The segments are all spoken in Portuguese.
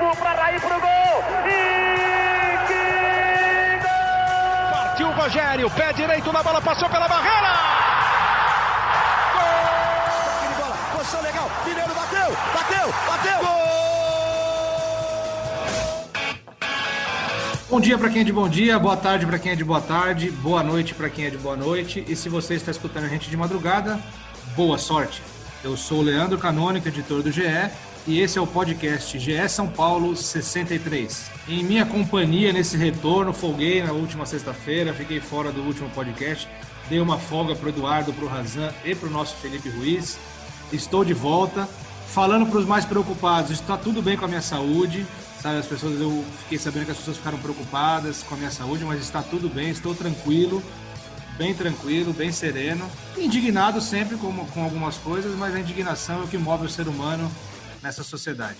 Cafu para Raí pro gol. E que gol! Partiu o Rogério, pé direito na bola, passou pela barreira. Gol! bola, posição legal. Mineiro bateu, bateu, bateu. Gol! Bom dia para quem é de bom dia, boa tarde para quem é de boa tarde, boa noite para quem é de boa noite. E se você está escutando a gente de madrugada, boa sorte. Eu sou o Leandro Canônico, editor do GE, e esse é o podcast GE São Paulo 63. Em minha companhia nesse retorno, folguei na última sexta-feira, fiquei fora do último podcast, dei uma folga para o Eduardo, para o Razan e para o nosso Felipe Ruiz. Estou de volta, falando para os mais preocupados, está tudo bem com a minha saúde, sabe? As pessoas, eu fiquei sabendo que as pessoas ficaram preocupadas com a minha saúde, mas está tudo bem, estou tranquilo bem tranquilo, bem sereno. Indignado sempre com, com algumas coisas, mas a indignação é o que move o ser humano nessa sociedade.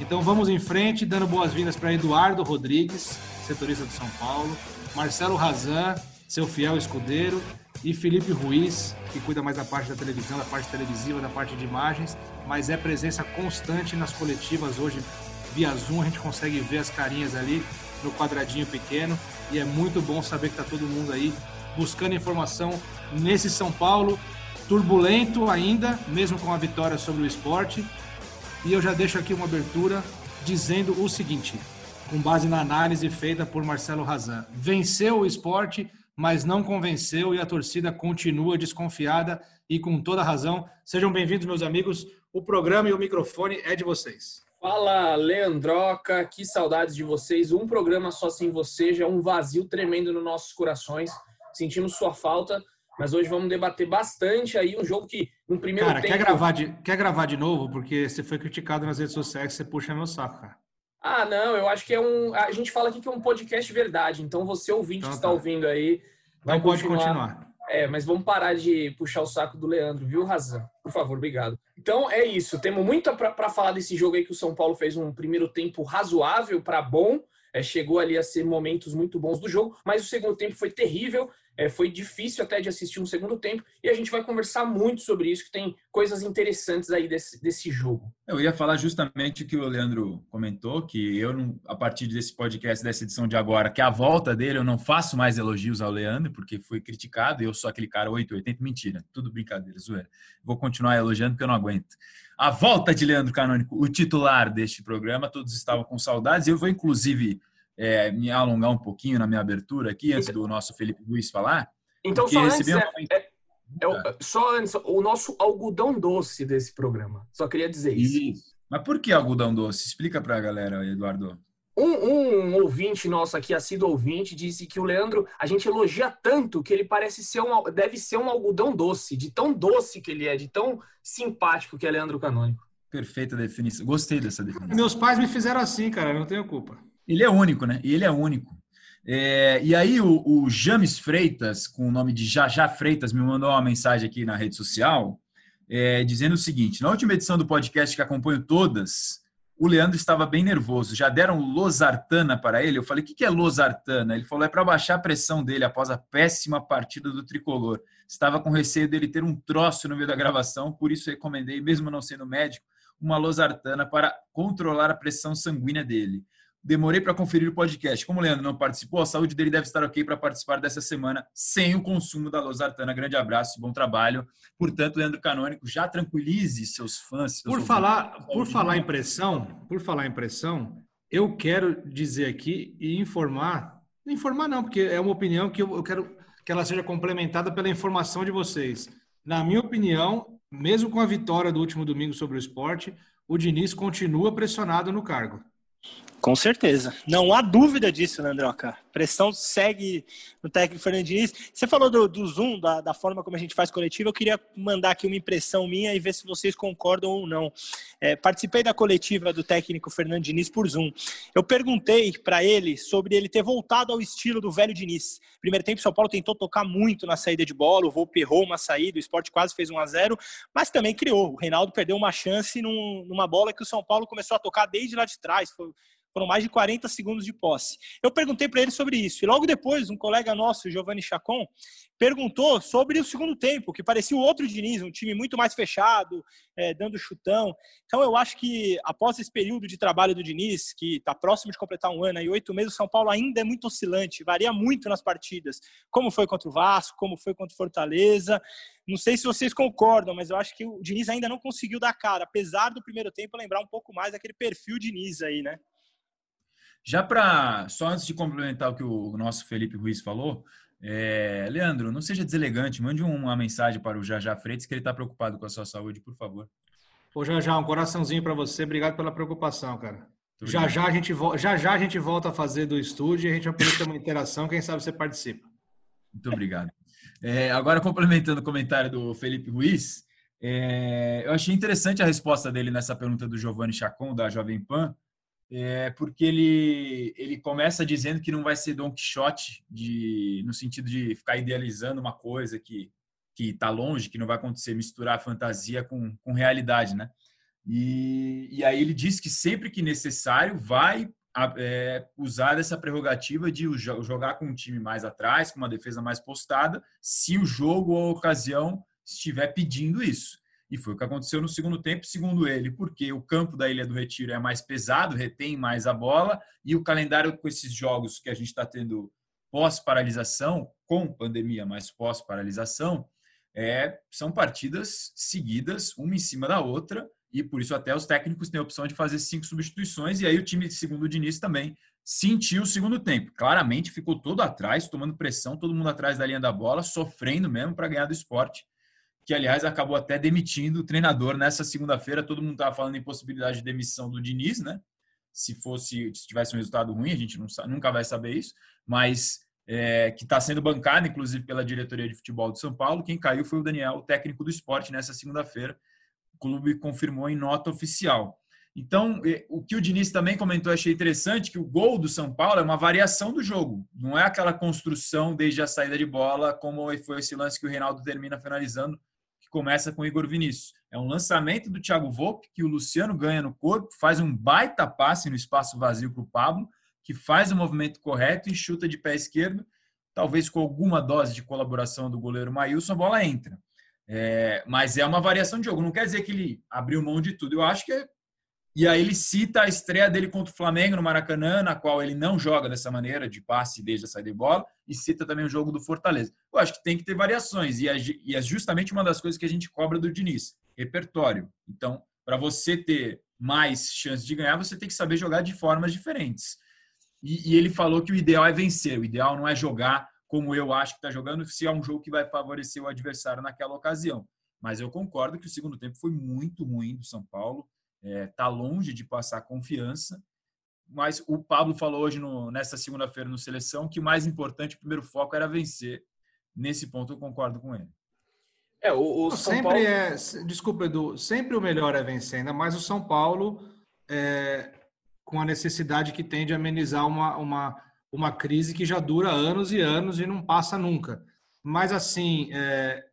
Então vamos em frente, dando boas-vindas para Eduardo Rodrigues, setorista do São Paulo, Marcelo Razan, seu fiel escudeiro, e Felipe Ruiz, que cuida mais da parte da televisão, da parte televisiva, da parte de imagens, mas é presença constante nas coletivas hoje via Zoom, a gente consegue ver as carinhas ali no quadradinho pequeno e é muito bom saber que está todo mundo aí buscando informação nesse São Paulo turbulento ainda, mesmo com a vitória sobre o esporte. E eu já deixo aqui uma abertura dizendo o seguinte, com base na análise feita por Marcelo Razan. Venceu o esporte, mas não convenceu e a torcida continua desconfiada e com toda razão. Sejam bem-vindos, meus amigos. O programa e o microfone é de vocês. Fala, Leandroca, que saudades de vocês. Um programa só sem você já é um vazio tremendo nos nossos corações sentimos sua falta, mas hoje vamos debater bastante aí um jogo que no primeiro cara, tempo... quer gravar de quer gravar de novo porque você foi criticado nas redes sociais, você puxa meu saco, cara. Ah, não, eu acho que é um a gente fala aqui que é um podcast verdade, então você ouvinte então, que está tá. ouvindo aí vai então pode continuar. continuar. É, mas vamos parar de puxar o saco do Leandro, viu, Razão? Por favor, obrigado. Então é isso. Temos muito para falar desse jogo aí que o São Paulo fez um primeiro tempo razoável para bom. É, chegou ali a ser momentos muito bons do jogo, mas o segundo tempo foi terrível. É, foi difícil até de assistir um segundo tempo e a gente vai conversar muito sobre isso, que tem coisas interessantes aí desse, desse jogo. Eu ia falar justamente o que o Leandro comentou, que eu, não, a partir desse podcast, dessa edição de agora, que é a volta dele, eu não faço mais elogios ao Leandro, porque foi criticado e eu sou aquele cara 880. Mentira, tudo brincadeira, zoeira. Vou continuar elogiando porque eu não aguento. A volta de Leandro Canônico, o titular deste programa, todos estavam com saudades. Eu vou, inclusive é, me alongar um pouquinho na minha abertura aqui, antes do nosso Felipe Luiz falar. Então, só antes, é, é, é o, só antes, o nosso algodão doce desse programa. Só queria dizer isso. isso. Mas por que algodão doce? Explica para a galera, Eduardo. Um, um, ouvinte nosso aqui, assíduo ouvinte, disse que o Leandro, a gente elogia tanto que ele parece ser um, deve ser um algodão doce, de tão doce que ele é, de tão simpático que é Leandro Canônico. Perfeita definição. Gostei dessa definição. Meus pais me fizeram assim, cara, não tenho culpa. Ele é único, né? Ele é único. É, e aí o, o, James Freitas, com o nome de Jajá Freitas, me mandou uma mensagem aqui na rede social, é, dizendo o seguinte: na última edição do podcast que acompanho todas, o Leandro estava bem nervoso. Já deram losartana para ele? Eu falei: o que é losartana? Ele falou: é para baixar a pressão dele após a péssima partida do tricolor. Estava com receio dele ter um troço no meio da gravação, por isso recomendei, mesmo não sendo médico, uma losartana para controlar a pressão sanguínea dele. Demorei para conferir o podcast. Como o Leandro não participou, a saúde dele deve estar ok para participar dessa semana sem o consumo da losartana. Grande abraço, bom trabalho. Portanto, Leandro Canônico, já tranquilize seus fãs. Seus por falar, por falar em pressão, por falar em pressão, eu quero dizer aqui e informar, informar não, porque é uma opinião que eu, eu quero que ela seja complementada pela informação de vocês. Na minha opinião, mesmo com a vitória do último domingo sobre o esporte, o Diniz continua pressionado no cargo. Com certeza. Não há dúvida disso, né, Androca? Pressão segue no técnico Fernandinho. Você falou do, do Zoom, da, da, forma como a gente faz coletiva. Eu queria mandar aqui uma impressão minha e ver se vocês concordam ou não. É, participei da coletiva do técnico Fernando Diniz por Zoom. Eu perguntei para ele sobre ele ter voltado ao estilo do velho Diniz. Primeiro tempo, São Paulo tentou tocar muito na saída de bola, o Volpe errou uma saída, o esporte quase fez 1 a 0 mas também criou. O Reinaldo perdeu uma chance num, numa bola que o São Paulo começou a tocar desde lá de trás. Foi, Foram mais de 40 segundos de posse. Eu perguntei para ele sobre isso. E logo depois, um colega nosso, Giovanni Chacon, perguntou sobre o segundo tempo, que parecia o outro Diniz, um time muito mais fechado, é, dando chutão. Então, eu acho que após esse período de trabalho do Diniz, que está próximo de completar um ano e oito meses, o São Paulo ainda é muito oscilante, varia muito nas partidas. Como foi contra o Vasco, como foi contra o Fortaleza. Não sei se vocês concordam, mas eu acho que o Diniz ainda não conseguiu dar cara, apesar do primeiro tempo lembrar um pouco mais daquele perfil Diniz aí, né? Já para, só antes de complementar o que o nosso Felipe Ruiz falou, é, Leandro, não seja deselegante, mande uma mensagem para o Jajá Freitas que ele está preocupado com a sua saúde, por favor. Ô Jajá, um coraçãozinho para você, obrigado pela preocupação, cara. Já já, a gente, já já a gente volta a fazer do estúdio e a gente vai poder ter uma interação, quem sabe você participa. Muito obrigado. É, agora, complementando o comentário do Felipe Ruiz, é, eu achei interessante a resposta dele nessa pergunta do Giovanni Chacon, da Jovem Pan, é, porque ele, ele começa dizendo que não vai ser Don Quixote, de, no sentido de ficar idealizando uma coisa que que está longe, que não vai acontecer, misturar fantasia com, com realidade, né? E, e aí ele diz que sempre que necessário vai é, usar essa prerrogativa de jogar com um time mais atrás, com uma defesa mais postada, se o jogo ou a ocasião estiver pedindo isso. E foi o que aconteceu no segundo tempo, segundo ele, porque o campo da Ilha do Retiro é mais pesado, retém mais a bola, e o calendário com esses jogos que a gente está tendo pós-paralisação, com pandemia, mas pós-paralisação, é, são partidas seguidas, uma em cima da outra, e por isso até os técnicos têm a opção de fazer cinco substituições, e aí o time, segundo o Diniz, também sentiu o segundo tempo. Claramente ficou todo atrás, tomando pressão, todo mundo atrás da linha da bola, sofrendo mesmo para ganhar do esporte que aliás acabou até demitindo o treinador nessa segunda-feira. Todo mundo estava falando em possibilidade de demissão do Diniz, né? Se fosse, se tivesse um resultado ruim, a gente não, nunca vai saber isso, mas é, que está sendo bancado, inclusive, pela diretoria de futebol de São Paulo. Quem caiu foi o Daniel, o técnico do esporte, nessa segunda-feira. O clube confirmou em nota oficial. Então, o que o Diniz também comentou, achei interessante, que o gol do São Paulo é uma variação do jogo. Não é aquela construção desde a saída de bola, como foi esse lance que o Reinaldo termina finalizando começa com Igor Vinícius. É um lançamento do Thiago Volpe que o Luciano ganha no corpo, faz um baita passe no espaço vazio para o Pablo, que faz o movimento correto e chuta de pé esquerdo. Talvez com alguma dose de colaboração do goleiro Maílson, a bola entra. É, mas é uma variação de jogo. Não quer dizer que ele abriu mão de tudo. Eu acho que é e aí ele cita a estreia dele contra o Flamengo no Maracanã, na qual ele não joga dessa maneira, de passe desde a saída de bola, e cita também o jogo do Fortaleza. Eu acho que tem que ter variações, e é justamente uma das coisas que a gente cobra do Diniz, repertório. Então, para você ter mais chance de ganhar, você tem que saber jogar de formas diferentes. E, e ele falou que o ideal é vencer, o ideal não é jogar como eu acho que está jogando, se é um jogo que vai favorecer o adversário naquela ocasião. Mas eu concordo que o segundo tempo foi muito ruim do São Paulo está é, tá longe de passar confiança. Mas o Pablo falou hoje, no, nessa segunda-feira no Seleção, que o mais importante, o primeiro foco era vencer. Nesse ponto eu concordo com ele. É, o, o sempre Paulo... é, desculpa Edu, sempre o melhor é vencer, ainda mais o São Paulo é, com a necessidade que tem de amenizar uma, uma, uma crise que já dura anos e anos e não passa nunca. Mas assim, é,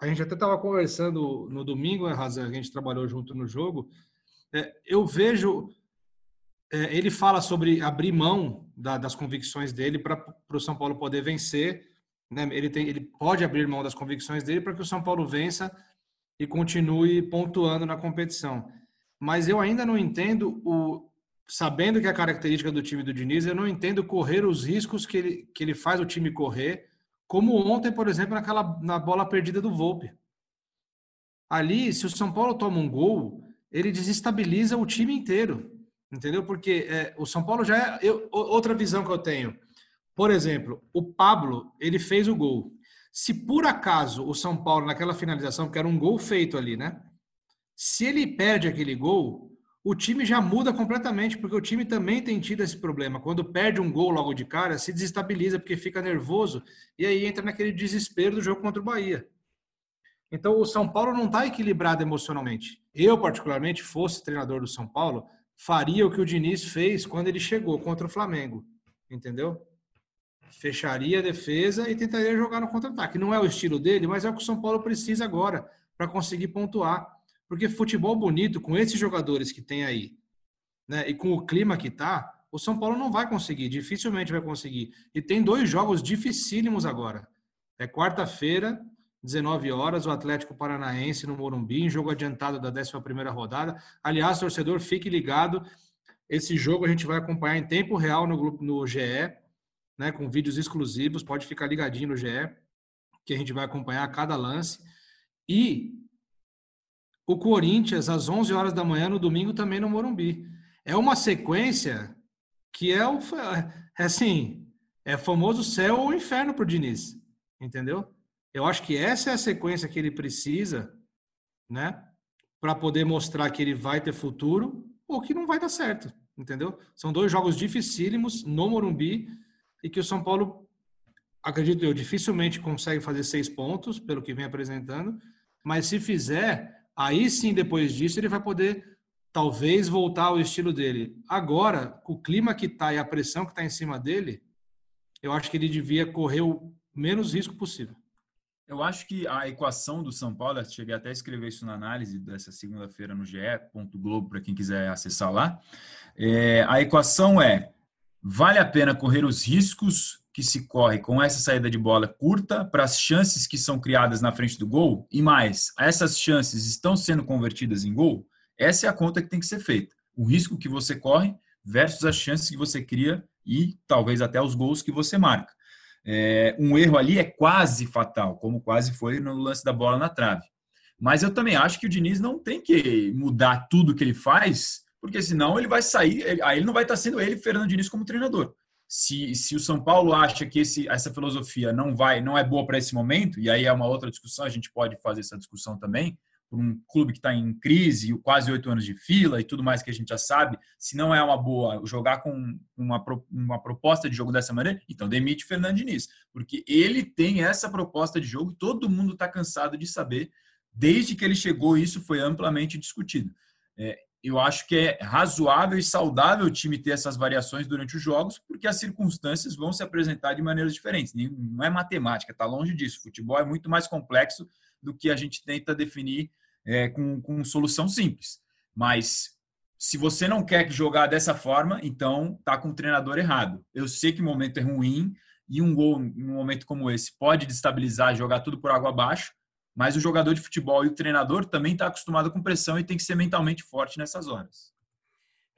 a gente até estava conversando no domingo, né, Razan, a gente trabalhou junto no jogo, eu vejo. É, ele fala sobre abrir mão da, das convicções dele para o São Paulo poder vencer. Né? Ele, tem, ele pode abrir mão das convicções dele para que o São Paulo vença e continue pontuando na competição. Mas eu ainda não entendo o. Sabendo que é a característica do time do Diniz, eu não entendo correr os riscos que ele, que ele faz o time correr, como ontem, por exemplo, naquela, na bola perdida do Volpe. Ali, se o São Paulo toma um gol, ele desestabiliza o time inteiro, entendeu? Porque é, o São Paulo já é eu, outra visão que eu tenho. Por exemplo, o Pablo ele fez o gol. Se por acaso o São Paulo naquela finalização, que era um gol feito ali, né? Se ele perde aquele gol, o time já muda completamente, porque o time também tem tido esse problema. Quando perde um gol logo de cara, se desestabiliza porque fica nervoso e aí entra naquele desespero do jogo contra o Bahia. Então, o São Paulo não está equilibrado emocionalmente. Eu, particularmente, fosse treinador do São Paulo, faria o que o Diniz fez quando ele chegou contra o Flamengo. Entendeu? Fecharia a defesa e tentaria jogar no contra-ataque. Não é o estilo dele, mas é o que o São Paulo precisa agora para conseguir pontuar. Porque futebol bonito, com esses jogadores que tem aí, né, e com o clima que tá, o São Paulo não vai conseguir, dificilmente vai conseguir. E tem dois jogos dificílimos agora. É quarta-feira, 19 horas, o Atlético Paranaense no Morumbi, em jogo adiantado da 11 rodada. Aliás, torcedor, fique ligado. Esse jogo a gente vai acompanhar em tempo real no, grupo, no GE, né, com vídeos exclusivos. Pode ficar ligadinho no GE, que a gente vai acompanhar cada lance. E o Corinthians, às 11 horas da manhã, no domingo, também no Morumbi. É uma sequência que é, o, é assim, é famoso céu ou inferno para o Diniz, entendeu? Eu acho que essa é a sequência que ele precisa, né, para poder mostrar que ele vai ter futuro ou que não vai dar certo, entendeu? São dois jogos dificílimos no Morumbi e que o São Paulo, acredito eu, dificilmente consegue fazer seis pontos, pelo que vem apresentando, mas se fizer, aí sim, depois disso, ele vai poder talvez voltar ao estilo dele. Agora, com o clima que está e a pressão que está em cima dele, eu acho que ele devia correr o menos risco possível. Eu acho que a equação do São Paulo, cheguei até a escrever isso na análise dessa segunda-feira no ge.globo, para quem quiser acessar lá. É, a equação é: vale a pena correr os riscos que se corre com essa saída de bola curta para as chances que são criadas na frente do gol? E mais, essas chances estão sendo convertidas em gol? Essa é a conta que tem que ser feita. O risco que você corre versus as chances que você cria e talvez até os gols que você marca. É, um erro ali é quase fatal, como quase foi no lance da bola na trave. Mas eu também acho que o Diniz não tem que mudar tudo que ele faz, porque senão ele vai sair, ele, aí ele não vai estar sendo ele, Fernando Diniz, como treinador. Se, se o São Paulo acha que esse, essa filosofia não vai, não é boa para esse momento, e aí é uma outra discussão, a gente pode fazer essa discussão também, por um clube que está em crise, quase oito anos de fila e tudo mais que a gente já sabe, se não é uma boa jogar com uma, uma proposta de jogo dessa maneira, então demite o Fernando Diniz, porque ele tem essa proposta de jogo, todo mundo está cansado de saber, desde que ele chegou, isso foi amplamente discutido. É, eu acho que é razoável e saudável o time ter essas variações durante os jogos, porque as circunstâncias vão se apresentar de maneiras diferentes. Não é matemática, está longe disso. O futebol é muito mais complexo do que a gente tenta definir é, com, com solução simples. Mas se você não quer jogar dessa forma, então tá com o treinador errado. Eu sei que o momento é ruim e um gol num momento como esse pode destabilizar, jogar tudo por água abaixo, mas o jogador de futebol e o treinador também está acostumado com pressão e tem que ser mentalmente forte nessas horas.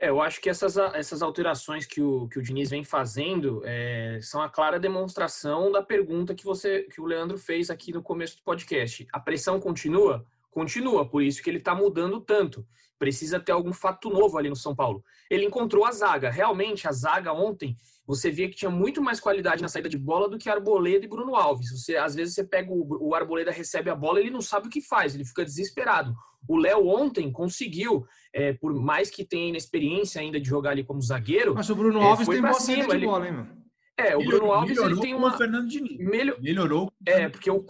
É, eu acho que essas, essas alterações que o, que o Diniz vem fazendo é, são a clara demonstração da pergunta que você que o Leandro fez aqui no começo do podcast. A pressão continua? Continua, por isso que ele está mudando tanto. Precisa ter algum fato novo ali no São Paulo. Ele encontrou a zaga. Realmente, a zaga ontem você via que tinha muito mais qualidade na saída de bola do que Arboleda e Bruno Alves. Você, às vezes você pega o, o Arboleda, recebe a bola, ele não sabe o que faz, ele fica desesperado. O Léo ontem conseguiu, é, por mais que tenha inexperiência ainda de jogar ali como zagueiro. Mas o Bruno Alves é, tem boa cima, de ele... bola, hein, meu? É, o Bruno Alves ele tem uma. Fernando Diniz. Melhor... Melhorou. É, porque o,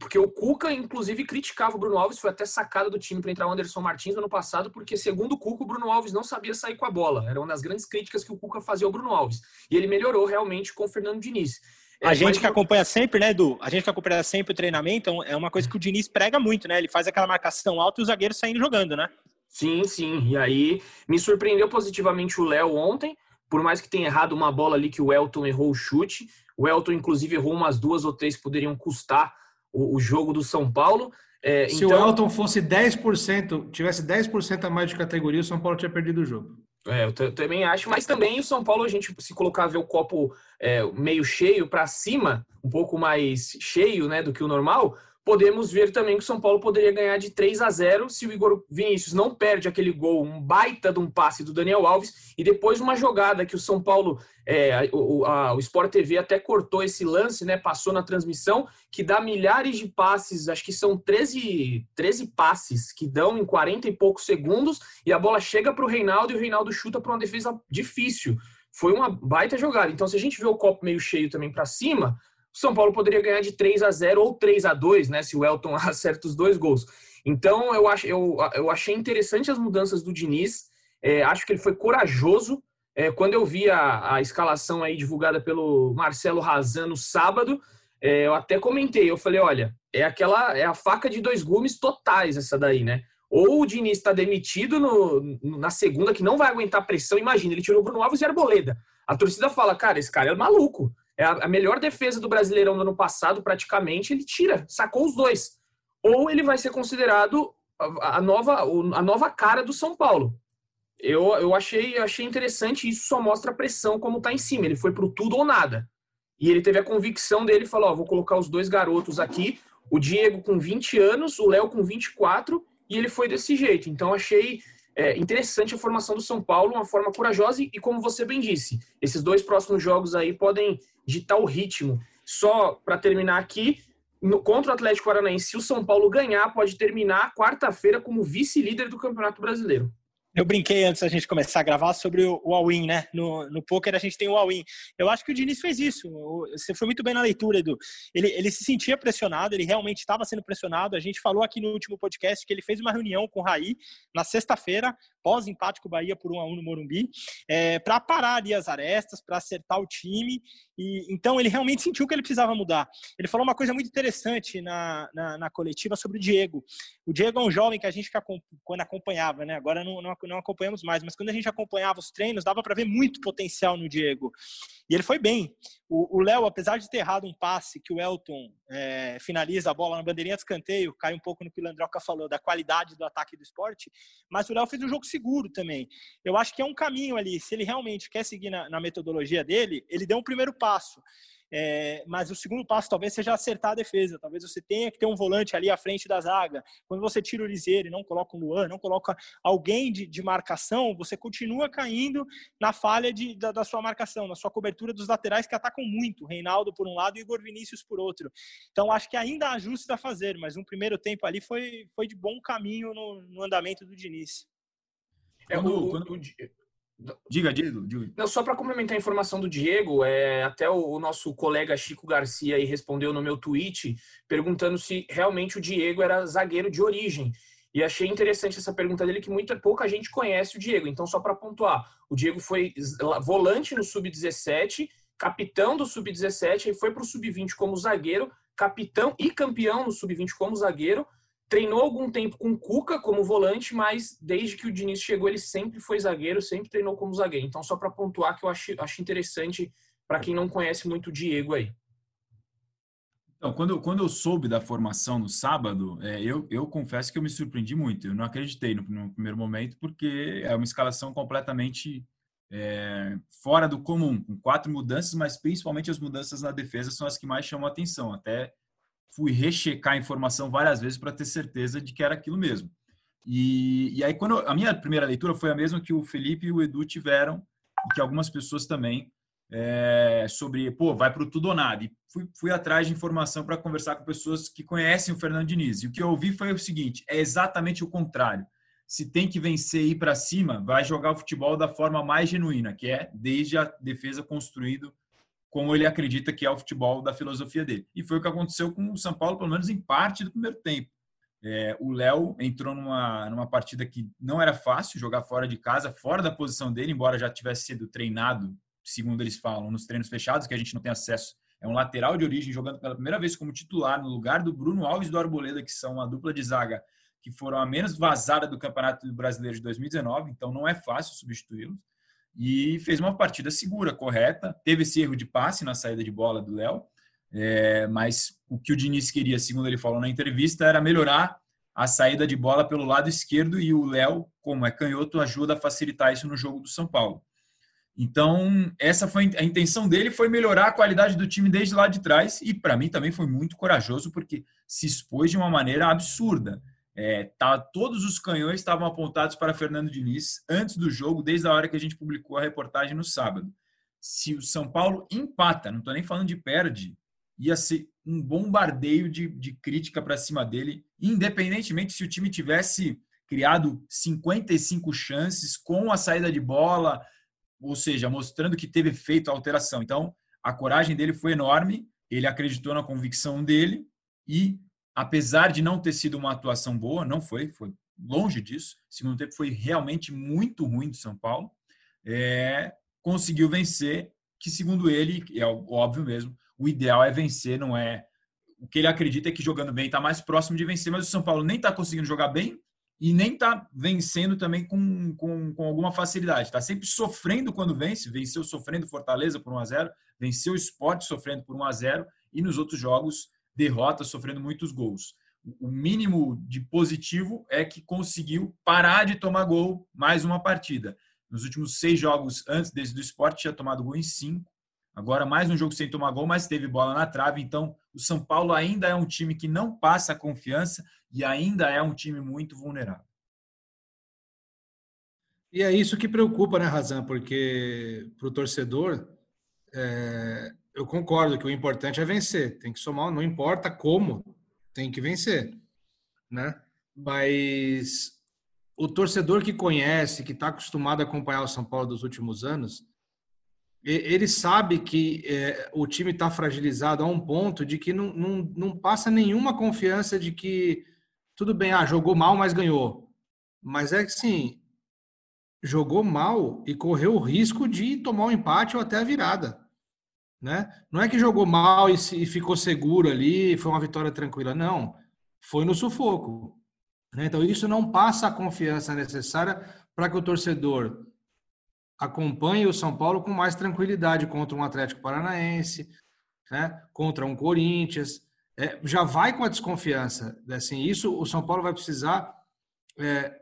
porque o Cuca, inclusive, criticava o Bruno Alves, foi até sacada do time para entrar o Anderson Martins no ano passado, porque, segundo o Cuca, o Bruno Alves não sabia sair com a bola. Era uma das grandes críticas que o Cuca fazia ao Bruno Alves. E ele melhorou realmente com o Fernando Diniz. É, a gente que acompanha sempre, né, Edu? A gente que acompanha sempre o treinamento, é uma coisa que o Diniz prega muito, né? Ele faz aquela marcação alta e os zagueiros saindo jogando, né? Sim, sim. E aí me surpreendeu positivamente o Léo ontem, por mais que tenha errado uma bola ali que o Elton errou o chute. O Elton, inclusive, errou umas duas ou três que poderiam custar o, o jogo do São Paulo. É, Se então... o Elton fosse 10%, tivesse 10% a mais de categoria, o São Paulo tinha perdido o jogo. É, eu também acho, mas também o São Paulo, a gente se colocar ver o copo é, meio cheio para cima, um pouco mais cheio né, do que o normal, podemos ver também que o São Paulo poderia ganhar de 3 a 0 se o Igor Vinícius não perde aquele gol, um baita de um passe do Daniel Alves, e depois uma jogada que o São Paulo, é, o, a, o Sport TV até cortou esse lance, né? Passou na transmissão, que dá milhares de passes, acho que são 13, 13 passes que dão em 40 e poucos segundos, e a bola chega para o Reinaldo e o Reinaldo chuta para uma defesa difícil. Foi uma baita jogada. Então, se a gente vê o copo meio cheio também para cima, o São Paulo poderia ganhar de 3 a 0 ou 3 a 2 né? Se o Elton acerta os dois gols. Então, eu, eu, eu achei interessante as mudanças do Diniz. É, acho que ele foi corajoso. É, quando eu vi a, a, escalação aí divulgada pelo Marcelo Razan no sábado, é, eu até comentei, eu falei, olha, é aquela, é a faca de dois gumes totais essa daí, né? ou o Diniz está demitido no, na segunda, que não vai aguentar pressão. Imagina, ele tirou o Bruno Alves e Arboleda. A torcida fala, cara, esse cara é maluco. É a, melhor defesa do Brasileirão do ano passado, praticamente, ele tira, sacou os dois. Ou ele vai ser considerado a, a nova, a nova cara do São Paulo. Eu, eu achei, achei interessante, isso só mostra a pressão como está em cima. Ele foi pro tudo ou nada. E ele teve a convicção dele, falou, ó, vou colocar os dois garotos aqui, o Diego com 20 anos, o Léo com 24, e ele foi desse jeito. Então, achei é, interessante a formação do São Paulo, uma forma corajosa, e, como você bem disse, esses dois próximos jogos aí podem ditar o ritmo. Só para terminar aqui, no, contra o Atlético Paranaense, se o São Paulo ganhar, pode terminar quarta-feira como vice-líder do Campeonato Brasileiro. Eu brinquei antes da gente começar a gravar sobre o all-in, né? No, no poker a gente tem o all-in. Eu acho que o Diniz fez isso. Você foi muito bem na leitura, Edu. Ele, ele se sentia pressionado, ele realmente estava sendo pressionado. A gente falou aqui no último podcast que ele fez uma reunião com o Raí na sexta-feira, pós-empate com o Bahia por 1 a 1 no Morumbi, é, para parar ali as arestas, para acertar o time. E então ele realmente sentiu que ele precisava mudar. Ele falou uma coisa muito interessante na, na, na coletiva sobre o Diego. O Diego é um jovem que a gente quando acompanhava, né? Agora não, não, não acompanhamos mais, mas quando a gente acompanhava os treinos, dava para ver muito potencial no Diego. E ele foi bem. O Léo, apesar de ter errado um passe que o Elton é, finaliza a bola na bandeirinha de escanteio, cai um pouco no que o Landroca falou da qualidade do ataque do esporte, mas o Léo fez um jogo seguro também. Eu acho que é um caminho ali. Se ele realmente quer seguir na, na metodologia dele, ele deu um primeiro passo. É, mas o segundo passo talvez seja acertar a defesa. Talvez você tenha que ter um volante ali à frente da zaga. Quando você tira o Liseiro e não coloca o Luan, não coloca alguém de, de marcação, você continua caindo na falha de, da, da, sua marcação, na sua cobertura dos laterais que atacam muito. Reinaldo por um lado e Igor Vinícius por outro. Então acho que ainda há ajustes a fazer, mas um primeiro tempo ali foi, foi de bom caminho no, no andamento do Diniz. É, o, quando... Diga, Diego. Diga. Só para complementar a informação do Diego, é, até o, o, nosso colega Chico Garcia aí respondeu no meu tweet perguntando se realmente o Diego era zagueiro de origem. E achei interessante essa pergunta dele, que muita pouca gente conhece o Diego. Então, só para pontuar, o Diego foi volante no Sub-17, capitão do Sub-17, e foi para o Sub-20 como zagueiro, capitão e campeão no Sub-20 como zagueiro, Treinou algum tempo com o Cuca como volante, mas desde que o Diniz chegou, ele sempre foi zagueiro, sempre treinou como zagueiro. Então, só para pontuar que eu acho, acho interessante para quem não conhece muito o Diego aí. Então, quando, quando eu soube da formação no sábado, é, eu, eu confesso que eu me surpreendi muito. Eu não acreditei no, no primeiro momento, porque é uma escalação completamente é, fora do comum, com quatro mudanças, mas principalmente as mudanças na defesa são as que mais chamam a atenção. Até fui rechecar a informação várias vezes para ter certeza de que era aquilo mesmo. E, e aí, quando eu, a minha primeira leitura foi a mesma que o Felipe e o Edu tiveram, e que algumas pessoas também, é, sobre, pô, vai para o tudo ou nada. E fui, fui atrás de informação para conversar com pessoas que conhecem o Fernando Diniz. E o que eu ouvi foi o seguinte: é exatamente o contrário. Se tem que vencer e ir para cima, vai jogar o futebol da forma mais genuína, que é desde a defesa construído como ele acredita que é o futebol da filosofia dele. E foi o que aconteceu com o São Paulo, pelo menos em parte do primeiro tempo. É, o Léo entrou numa, numa partida que não era fácil jogar fora de casa, fora da posição dele, embora já tivesse sido treinado, segundo eles falam, nos treinos fechados, que a gente não tem acesso. É um lateral de origem jogando pela primeira vez como titular no lugar do Bruno Alves e do Arboleda, que são uma dupla de zaga que foram a menos vazada do Campeonato Brasileiro de 2019, então não é fácil substituí-los e fez uma partida segura, correta. Teve esse erro de passe na saída de bola do Léo, é, mas o que o Diniz queria, segundo ele falou na entrevista, era melhorar a saída de bola pelo lado esquerdo e o Léo, como é canhoto, ajuda a facilitar isso no jogo do São Paulo. Então, essa foi a intenção dele foi melhorar a qualidade do time desde lá de trás e para mim também foi muito corajoso porque se expôs de uma maneira absurda. É, tá, todos os canhões estavam apontados para Fernando Diniz antes do jogo, desde a hora que a gente publicou a reportagem no sábado. Se o São Paulo empata, não estou nem falando de perde, ia ser um bombardeio de, de crítica para cima dele, independentemente se o time tivesse criado 55 chances com a saída de bola, ou seja, mostrando que teve feito a alteração. Então, a coragem dele foi enorme, ele acreditou na convicção dele e apesar de não ter sido uma atuação boa, não foi, foi longe disso. Segundo tempo foi realmente muito ruim do São Paulo. É, conseguiu vencer, que segundo ele, é óbvio mesmo, o ideal é vencer, não é. O que ele acredita é que jogando bem está mais próximo de vencer, mas o São Paulo nem está conseguindo jogar bem e nem está vencendo também com, com, com alguma facilidade. Está sempre sofrendo quando vence, venceu sofrendo Fortaleza por 1 a 0 venceu o Sport sofrendo por 1 a 0 e nos outros jogos derrota sofrendo muitos gols. O mínimo de positivo é que conseguiu parar de tomar gol mais uma partida. Nos últimos seis jogos antes desse do Sport tinha tomado gol em cinco. Agora mais um jogo sem tomar gol, mas teve bola na trave. Então o São Paulo ainda é um time que não passa confiança e ainda é um time muito vulnerável. E é isso que preocupa, né, Razan? Porque para o torcedor, é, eu concordo que o importante é vencer. Tem que somar, não importa como, tem que vencer, né? Mas o torcedor que conhece, que está acostumado a acompanhar o São Paulo dos últimos anos, ele sabe que é, o time está fragilizado a um ponto de que não, não, não passa nenhuma confiança de que tudo bem, ah, jogou mal, mas ganhou. Mas é que sim, jogou mal e correu o risco de tomar um empate ou até a virada. Né? Não é que jogou mal e, se, e ficou seguro ali, foi uma vitória tranquila. Não, foi no sufoco. Né? Então, isso não passa a confiança necessária para que o torcedor acompanhe o São Paulo com mais tranquilidade contra um Atlético Paranaense, né? contra um Corinthians é, já vai com a desconfiança. Né? Assim, isso o São Paulo vai precisar é,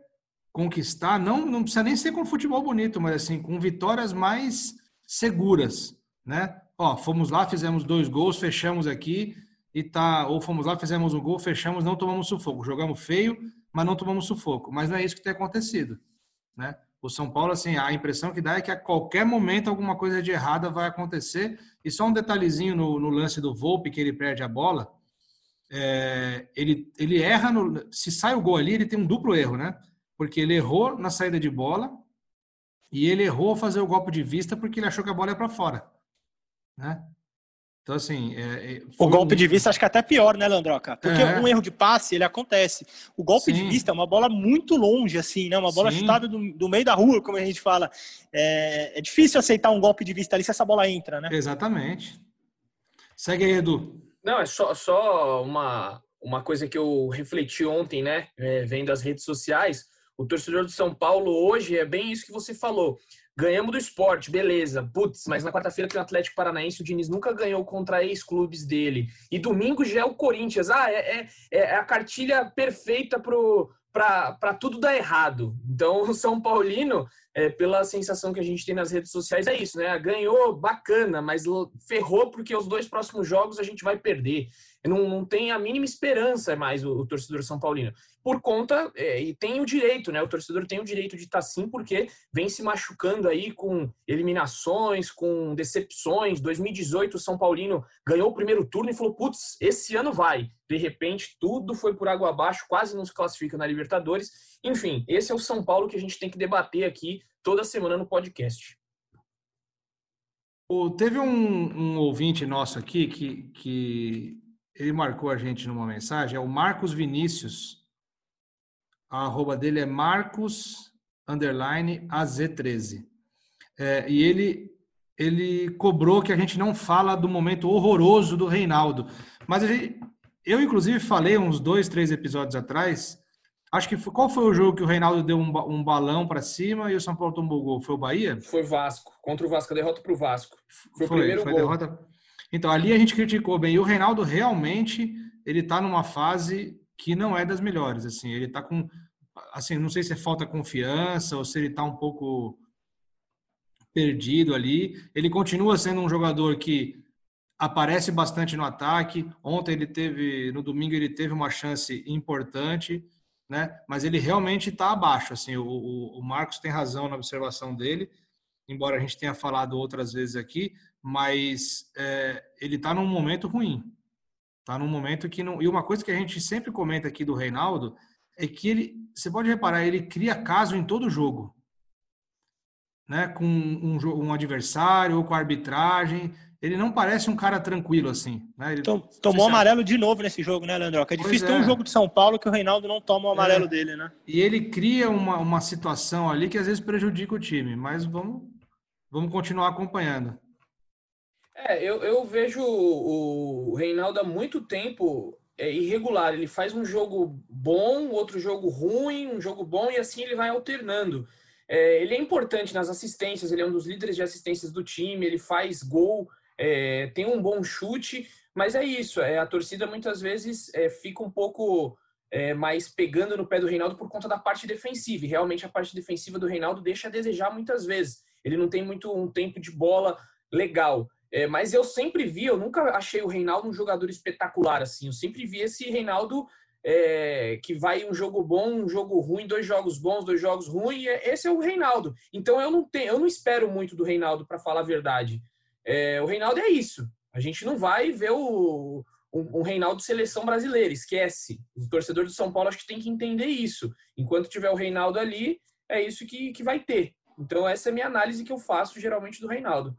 conquistar, não, não precisa nem ser com futebol bonito, mas assim, com vitórias mais seguras, né? Ó, fomos lá, fizemos dois gols, fechamos aqui e tá, ou fomos lá, fizemos um gol, fechamos, não tomamos sufoco, jogamos feio, mas não tomamos sufoco. Mas não é isso que tem acontecido, né? O São Paulo, assim, a impressão que dá é que a qualquer momento alguma coisa de errada vai acontecer. E só um detalhezinho no, no lance do Volpe, que ele perde a bola, é, ele, ele erra, no, se sai o gol ali, ele tem um duplo erro, né? Porque ele errou na saída de bola e ele errou fazer o golpe de vista porque ele achou que a bola ia para fora, né? Então, assim. É, é o golpe um... de vista acho que é até pior, né, Landroca? Porque é. um erro de passe, ele acontece. O golpe Sim. de vista é uma bola muito longe, assim, né? Uma bola Sim. chutada do, do, meio da rua, como a gente fala. É, é, difícil aceitar um golpe de vista ali se essa bola entra, né? Exatamente. Segue aí, Edu. Não, é só, só uma, uma coisa que eu refleti ontem, né? É, vendo as redes sociais. O torcedor do São Paulo hoje é bem isso que você falou. Ganhamos do esporte, beleza. Putz, mas na quarta-feira tem o Atlético Paranaense, o Diniz nunca ganhou contra ex-clubes dele. E domingo já é o Corinthians. Ah, é, é, é a cartilha perfeita para tudo dar errado. Então, o São Paulino, é, pela sensação que a gente tem nas redes sociais, é isso, né? Ganhou, bacana, mas ferrou porque os dois próximos jogos a gente vai perder não, não tem a mínima esperança mais o, o torcedor São Paulino. Por conta, é, e tem o direito, né? O torcedor tem o direito de estar tá sim, porque vem se machucando aí com eliminações, com decepções. 2018, o São Paulino ganhou o primeiro turno e falou: putz, esse ano vai. De repente, tudo foi por água abaixo, quase não se classifica na Libertadores. Enfim, esse é o São Paulo que a gente tem que debater aqui toda semana no podcast. Teve um, um, ouvinte nosso aqui que, que ele marcou a gente numa mensagem, é o Marcos Vinícius. A arroba dele é Marcos underline AZ13. É, e ele ele cobrou que a gente não fala do momento horroroso do Reinaldo. Mas gente, eu, inclusive, falei uns dois, três episódios atrás. Acho que foi, qual foi o jogo que o Reinaldo deu um, um balão para cima e o São Paulo tomou o gol? Foi o Bahia? Foi Vasco. Contra o Vasco, a derrota para o Vasco. Foi, foi o primeiro foi gol. Derrota... Então, ali a gente criticou bem. E o Reinaldo realmente, ele está numa fase que não é das melhores. Assim, ele está com, assim, não sei se é falta confiança ou se ele está um pouco perdido ali. Ele continua sendo um jogador que aparece bastante no ataque. Ontem ele teve, no domingo ele teve uma chance importante, né? Mas ele realmente está abaixo. Assim, o, o, o Marcos tem razão na observação dele, embora a gente tenha falado outras vezes aqui mas é, ele está num momento ruim. Está num momento que não. E uma coisa que a gente sempre comenta aqui do Reinaldo é que ele, você pode reparar, ele cria caso em todo jogo, né? Com um, um adversário ou com a arbitragem. Ele não parece um cara tranquilo assim. Né? Ele, Tomou amarelo de novo nesse jogo, né, Leandro? É difícil é. ter um jogo de São Paulo que o Reinaldo não toma o amarelo é. dele, né? E ele cria uma, uma situação ali que às vezes prejudica o time, mas vamos, vamos continuar acompanhando. É, eu, eu vejo o Reinaldo há muito tempo é irregular. Ele faz um jogo bom, outro jogo ruim, um jogo bom e assim ele vai alternando. É, ele é importante nas assistências, ele é um dos líderes de assistências do time, ele faz gol, é, tem um bom chute, mas é isso. É, a torcida muitas vezes é, fica um pouco é, mais pegando no pé do Reinaldo por conta da parte defensiva. E realmente a parte defensiva do Reinaldo deixa a desejar muitas vezes. Ele não tem muito um tempo de bola legal. É, mas eu sempre vi, eu nunca achei o Reinaldo um jogador espetacular assim. Eu sempre vi esse Reinaldo é, que vai um jogo bom, um jogo ruim, dois jogos bons, dois jogos ruins. É, esse é o Reinaldo. Então eu não tenho, eu não espero muito do Reinaldo para falar a verdade. É, o Reinaldo é isso. A gente não vai ver o, um, um Reinaldo seleção brasileira, esquece. O torcedor de São Paulo acho que tem que entender isso. Enquanto tiver o Reinaldo ali, é isso que, que vai ter. Então essa é a minha análise que eu faço geralmente do Reinaldo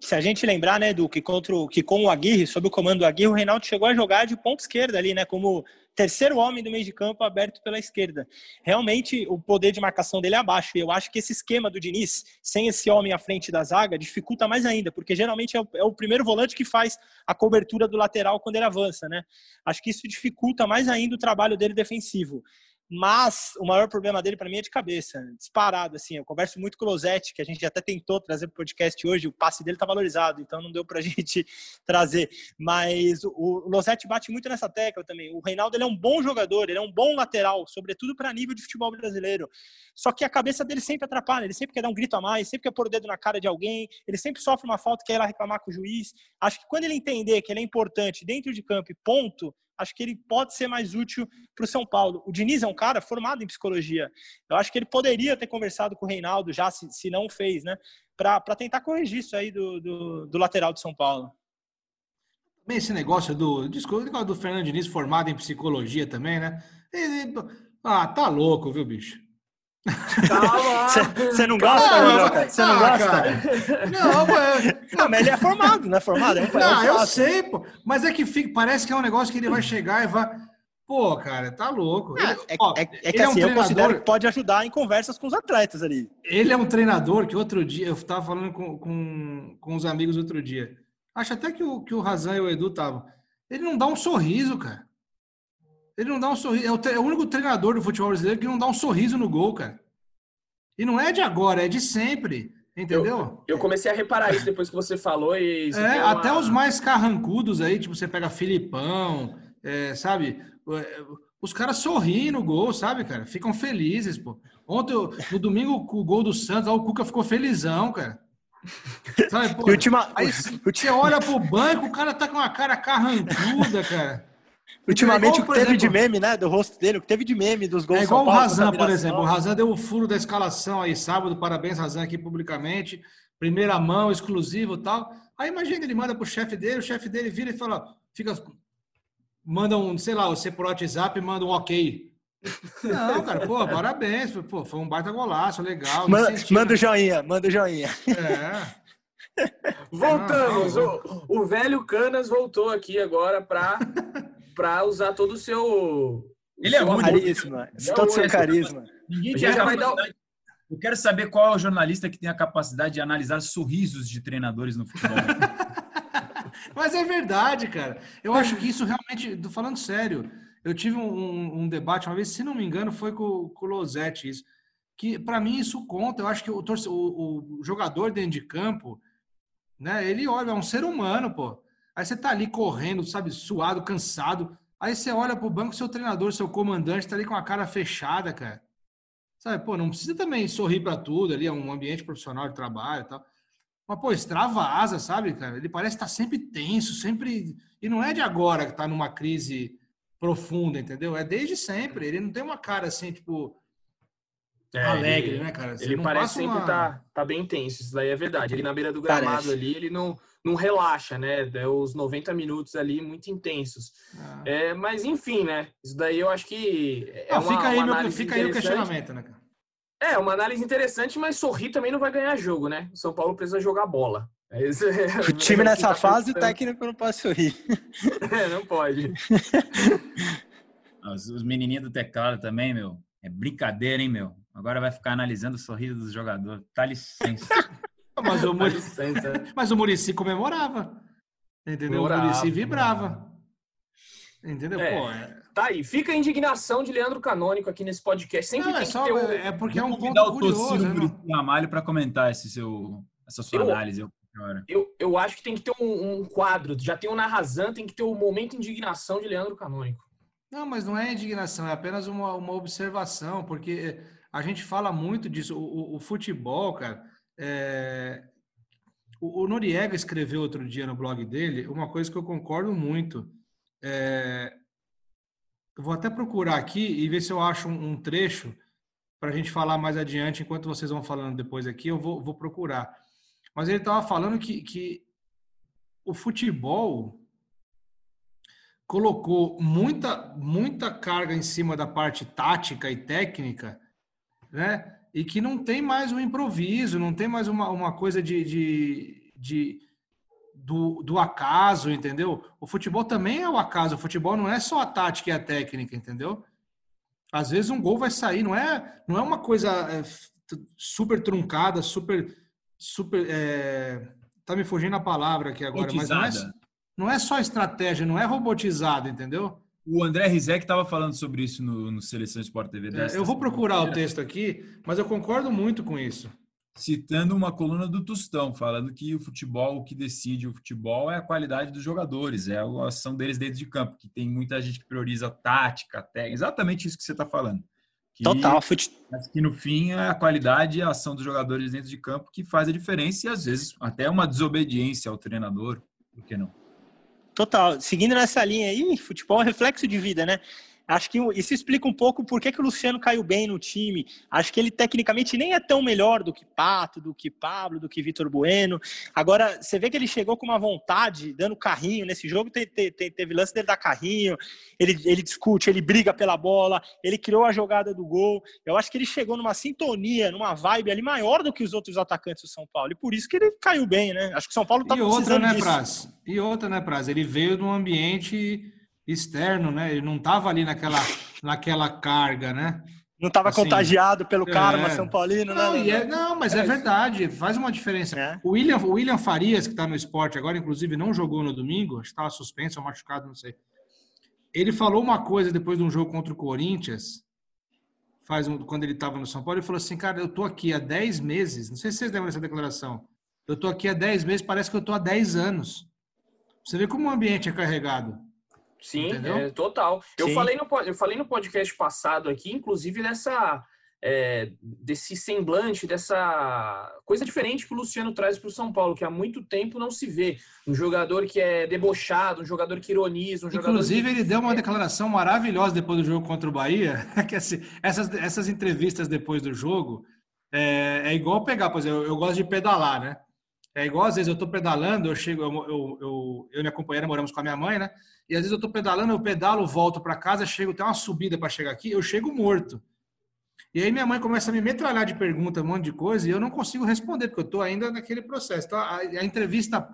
se a gente lembrar, né, do que contra o, que com o Aguirre, sob o comando do Aguirre, o Reinaldo chegou a jogar de ponta esquerda ali, né, como terceiro homem do meio de campo aberto pela esquerda. Realmente o poder de marcação dele é abaixo. E eu acho que esse esquema do Diniz, sem esse homem à frente da zaga, dificulta mais ainda, porque geralmente é o, é o primeiro volante que faz a cobertura do lateral quando ele avança, né? Acho que isso dificulta mais ainda o trabalho dele defensivo. Mas o maior problema dele para mim é de cabeça, disparado assim. Eu converso muito com o Losetti, que a gente até tentou trazer para o podcast hoje, o passe dele está valorizado, então não deu para a gente trazer. Mas o Losetti bate muito nessa tecla também. O Reinaldo ele é um bom jogador, ele é um bom lateral, sobretudo para nível de futebol brasileiro. Só que a cabeça dele sempre atrapalha, ele sempre quer dar um grito a mais, sempre quer pôr o dedo na cara de alguém, ele sempre sofre uma falta, quer ir lá reclamar com o juiz. Acho que quando ele entender que ele é importante dentro de campo e ponto, acho que ele pode ser mais útil para o São Paulo. O Diniz é um cara formado em psicologia. Eu acho que ele poderia ter conversado com o Reinaldo já, se, se não fez, né? Para tentar corrigir isso aí do, do, do, lateral de São Paulo. Esse negócio do. Desculpa, do Fernando Diniz formado em psicologia também, né? Ele, ah, tá louco, viu, bicho? Você não gosta, Você não gosta? Não, mas... não, mas ele é formado, não é formado? É um não, eu sei, pô. Mas é que fica, parece que é um negócio que ele vai chegar e vai. Pô, cara, tá louco. Ele, é, ó, é, é, que assim, é um eu considero que pode ajudar em conversas com os atletas ali. Ele é um treinador que outro dia, eu tava falando com, com, com os amigos outro dia. Acho até que o, que o Razan e o Edu estavam. Ele não dá um sorriso, cara. Ele não dá um sorriso. É o, é o, único treinador do futebol brasileiro que não dá um sorriso no gol, cara. E não é de agora, é de sempre. Entendeu? Eu, eu comecei a reparar isso depois que você falou. E é, uma... até os mais carrancudos aí, tipo, você pega Filipão, é, sabe? É, os caras sorriem no gol, sabe, cara? Ficam felizes, pô. Ontem, no domingo, o gol do Santos, o Cuca ficou felizão, cara. Sabe, pô, última... Aí você olha pro banco, o cara tá com uma cara carrancuda, cara. Ultimamente, é igual, o que teve exemplo, de meme, né? Do rosto dele, o que teve de meme dos gols. É igual o Razan, por exemplo. O Razan deu o furo da escalação aí sábado. Parabéns, Razan, aqui publicamente. Primeira mão, exclusivo e tal. Aí imagina, ele manda pro chefe dele, o chefe dele vira e fala, fica. Manda um, sei lá, você por WhatsApp manda um ok. Não, cara, pô, parabéns. Pô, foi um baita golaço, legal. Manda, manda o joinha, manda o joinha. É. Voltamos. O, o velho Canas voltou aqui agora para para usar todo o seu. Ele é muito carisma. É todo o seu carisma. Ninguém já vai dar. Eu quero saber qual é o jornalista que tem a capacidade de analisar sorrisos de treinadores no futebol. Mas é verdade, cara. Eu acho que isso realmente, tô falando sério. Eu tive um, um debate uma vez, se não me engano, foi com, com o Losetti isso. Que para mim isso conta. Eu acho que o, o, o jogador dentro de campo, né? Ele olha, é um ser humano, pô. Aí você tá ali correndo, sabe, suado, cansado. Aí você olha pro banco, seu treinador, seu comandante tá ali com a cara fechada, cara. Sabe, pô, não precisa também sorrir para tudo ali, é um ambiente profissional de trabalho e tal. Mas, pô, extravasa, sabe, cara? Ele parece estar tá sempre tenso, sempre. E não é de agora que tá numa crise profunda, entendeu? É desde sempre. Ele não tem uma cara assim, tipo. É, alegre, ele, né, cara? Você ele parece sempre uma... tá, tá bem tenso, isso daí é verdade. Ele na beira do gramado parece. ali, ele não não relaxa, né? É os 90 minutos ali muito intensos. Ah. É, mas enfim, né? Isso daí eu acho que é não, uma, fica aí, meu, fica aí o questionamento, né, cara? É, uma análise interessante, mas sorrir também não vai ganhar jogo, né? O São Paulo precisa jogar bola. É o time nessa tá fase, o técnico não pode sorrir. É, não pode. Os, os menininhos do teclado também, meu. É brincadeira, hein, meu? Agora vai ficar analisando o sorriso dos jogadores. Dá licença. Mas o, Murici, mas o Murici comemorava. Entendeu? Comemorava, o Murici vibrava. Entendeu? É. Pô, é... Tá aí. Fica a indignação de Leandro Canônico aqui nesse podcast. Sempre Não, tem é, que só, ter um... é porque é um Vou ponto o curioso. Né, não? Muricy Ramalho para comentar esse seu, essa sua Eu- análise. Agora. Eu, eu acho que tem que ter um, um quadro. Já tem o Narrazan, tem que ter o momento indignação de Leandro Canônico. Não, mas não é indignação, é apenas uma, uma observação, porque a gente fala muito disso. O, o- o futebol, cara. É, O, o Noriega escreveu outro dia no blog dele uma coisa que eu concordo muito. É, Eu vou até procurar aqui e ver se eu acho um, um trecho para a gente falar mais adiante, enquanto vocês vão falando depois aqui, eu vou, vou procurar. Mas ele estava falando que, que o futebol colocou muita, muita carga em cima da parte tática e técnica, né? E que não tem mais um improviso, não tem mais uma, uma coisa de, de, de- do, do acaso, entendeu? O futebol também é o acaso, o futebol não é só a tática e a técnica, entendeu? Às vezes um gol vai sair, não é, não é uma coisa é, super truncada, super, super, é, tá me fugindo a palavra aqui agora, mas não é, não é só estratégia, não é robotizado, entendeu? O André Rizek estava falando sobre isso no, no Seleção Sport TV. É, eu vou procurar o texto aqui, mas eu concordo muito com isso. Citando uma coluna do Tostão, falando que o futebol, o que decide o futebol é a qualidade dos jogadores, é a ação deles dentro de campo, que tem muita gente que prioriza tática, técnica, exatamente isso que você está falando. Que, Total. Fute... Mas que no fim é a qualidade e a ação dos jogadores dentro de campo que faz a diferença e às vezes até uma desobediência ao treinador, por que não? Total. Seguindo nessa linha aí, futebol é reflexo de vida, né? Acho que isso explica um pouco por que, que o Luciano caiu bem no time. Acho que ele tecnicamente nem é tão melhor do que Pato, do que Pablo, do que Vitor Bueno. Agora, você vê que ele chegou com uma vontade, dando carrinho. Nesse jogo te- te- te- teve lance dele dar carrinho, ele, ele discute, ele briga pela bola, ele criou a jogada do gol. Eu acho que ele chegou numa sintonia, numa vibe ali maior do que os outros atacantes do São Paulo. E por isso que ele caiu bem, né? Acho que o São Paulo tá E outra, precisando né, disso. Praz? E outra, né, Praz? Ele veio num ambiente externo, né? Ele não estava ali naquela, naquela carga, né? Não estava Assim, contagiado pelo karma é. São Paulino, Não, né? é- não, mas é verdade, faz uma diferença. É. O, William, o William Farias, que está no esporte agora, inclusive não jogou no domingo, acho que estava suspenso ou machucado, não sei. Ele falou uma coisa depois de um jogo contra o Corinthians, faz um- quando ele estava no São Paulo, ele falou assim, cara, eu tô aqui há 10 meses, não sei se vocês lembram dessa declaração, eu tô aqui há 10 meses, parece que eu tô há 10 anos. Você vê como o ambiente é carregado. Sim, é, total. Eu Sim. falei, no, eu falei no podcast passado aqui, inclusive, dessa, é, desse semblante, dessa coisa diferente que o Luciano traz para o São Paulo, que há muito tempo não se vê. Um jogador que é debochado, um jogador que ironiza, um jogador Inclusive, que... ele deu uma declaração maravilhosa depois do jogo contra o Bahia, que assim, essas, essas entrevistas depois do jogo é, é igual pegar, por exemplo, eu, eu gosto de pedalar, né? É igual, às vezes, eu tô pedalando, eu chego, eu, eu, eu, eu e minha companheira moramos com a minha mãe, né? E às vezes eu tô pedalando, eu pedalo, volto para casa, chego, tem uma subida para chegar aqui, eu chego morto. E aí minha mãe começa a me metralhar de pergunta, um monte de coisa, e eu não consigo responder, porque eu tô ainda naquele processo. Então, a, a entrevista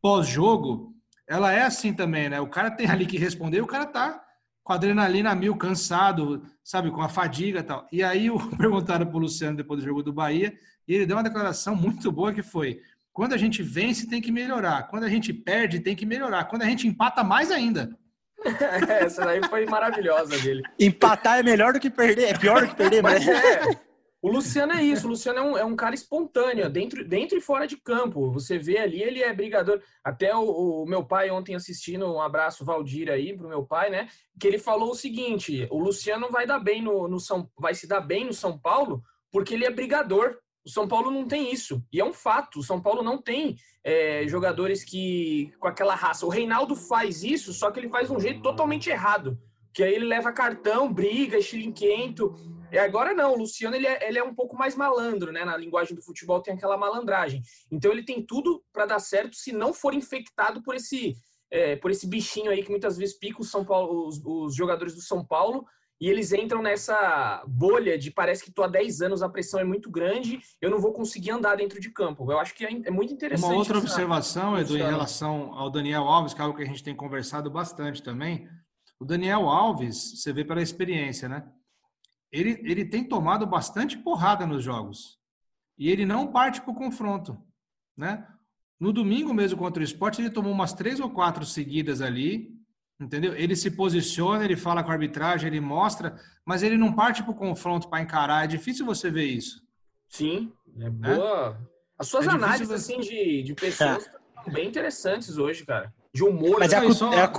pós-jogo, ela é assim também, né? O cara tem ali que responder, o cara tá com adrenalina mil, cansado, sabe, com a fadiga e tal. E aí o perguntaram pro Luciano depois do jogo do Bahia, e ele deu uma declaração muito boa que foi: quando a gente vence, tem que melhorar. Quando a gente perde, tem que melhorar. Quando a gente empata, mais ainda. Essa daí foi maravilhosa dele. Empatar é melhor do que perder, é pior do que perder, mas Mas é. O Luciano é isso, o Luciano é um, é um cara espontâneo, dentro, dentro e fora de campo. Você vê ali, ele é brigador. Até o, o meu pai ontem assistindo, um abraço, Valdir, aí, pro meu pai, né? Que ele falou o seguinte: o Luciano vai dar bem no, no São vai se dar bem no São Paulo porque ele é brigador. O São Paulo não tem isso. E é um fato. O São Paulo não tem é, jogadores que com aquela raça. O Reinaldo faz isso, só que ele faz de um jeito totalmente errado. Que aí ele leva cartão, briga, estilinquento. E agora não, o Luciano ele é, ele é um pouco mais malandro, né? Na linguagem do futebol tem aquela malandragem. Então ele tem tudo para dar certo se não for infectado por esse é, por esse bichinho aí que muitas vezes pica Paulo, os, os jogadores do São Paulo e eles entram nessa bolha de parece que tô há 10 anos, a pressão é muito grande, eu não vou conseguir andar dentro de campo. Eu acho que é, é muito interessante. Uma outra observação, Edu, em relação ao Daniel Alves, que é algo que a gente tem conversado bastante também. O Daniel Alves, você vê pela experiência, né? Ele, ele tem tomado bastante porrada nos jogos. E ele não parte para o confronto, né? No domingo mesmo contra o esporte, ele tomou umas três ou quatro seguidas ali. Entendeu? Ele se posiciona, ele fala com a arbitragem, ele mostra, mas ele não parte para o confronto para encarar. É difícil você ver isso. Sim, é boa. As suas É análises você- assim de, de pessoas estão bem interessantes hoje, cara. De humor. Mas é a, né? E cu- só- é a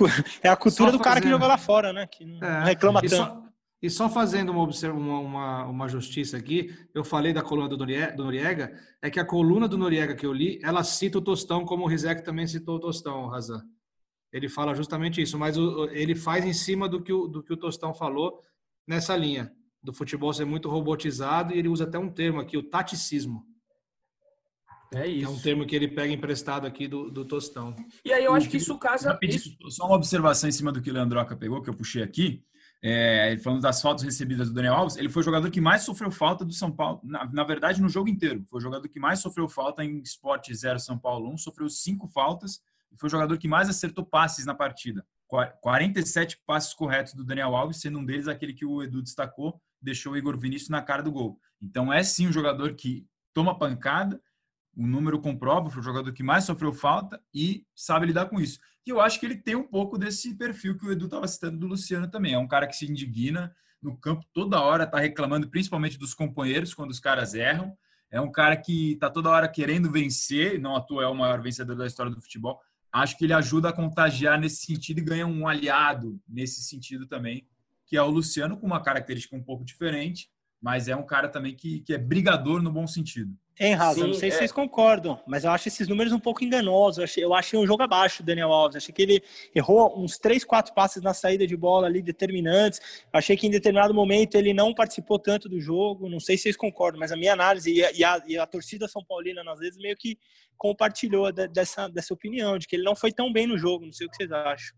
é a cultura do cara que jogou lá fora, né? Que não É, reclama e tanto. Só, e só fazendo uma, uma, uma, uma justiça aqui, eu falei da coluna do Norie- do Noriega, é que a coluna do Noriega que eu li, ela cita o Tostão, como o Rizek também citou o Tostão, Razan. Ele fala justamente isso, mas o- ele faz em cima do que, o, do que o Tostão falou nessa linha, do futebol ser muito robotizado, e ele usa até um termo aqui, o taticismo. É isso. É um termo que ele pega emprestado aqui do, do Tostão. E aí eu acho que isso casa. Só uma observação em cima do que o Leandroca pegou, que eu puxei aqui. É, ele falando das faltas recebidas do Daniel Alves, ele foi o jogador que mais sofreu falta do São Paulo. Na, na verdade, no jogo inteiro. Foi o jogador que mais sofreu falta em Sport 0 São Paulo 1, sofreu cinco faltas e foi o jogador que mais acertou passes na partida. Qua- 47 passes corretos do Daniel Alves, sendo um deles aquele que o Edu destacou, deixou o Igor Vinícius na cara do gol. Então é sim um jogador que toma pancada, o número comprova, foi o jogador que mais sofreu falta e sabe lidar com isso. E eu acho que ele tem um pouco desse perfil que o Edu estava citando do Luciano também. É um cara que se indigna no campo toda hora, está reclamando principalmente dos companheiros quando os caras erram. É um cara que está toda hora querendo vencer, não à toa é o maior vencedor da história do futebol. Acho que ele ajuda a contagiar nesse sentido e ganha um aliado nesse sentido também, que é o Luciano, com uma característica um pouco diferente, mas é um cara também que, que é brigador no bom sentido. Hein, Raza? Não sei se é. vocês concordam, mas eu acho esses números um pouco enganosos. Eu achei, eu achei um jogo abaixo do Daniel Alves. Achei que ele errou uns 3, 4 passes na saída de bola ali determinantes. Achei que em determinado momento ele não participou tanto do jogo. Não sei se vocês concordam, mas a minha análise e a, e a, e a torcida São Paulina, às vezes, meio que compartilhou de- dessa, dessa opinião, de que ele não foi tão bem no jogo. Não sei o que vocês acham.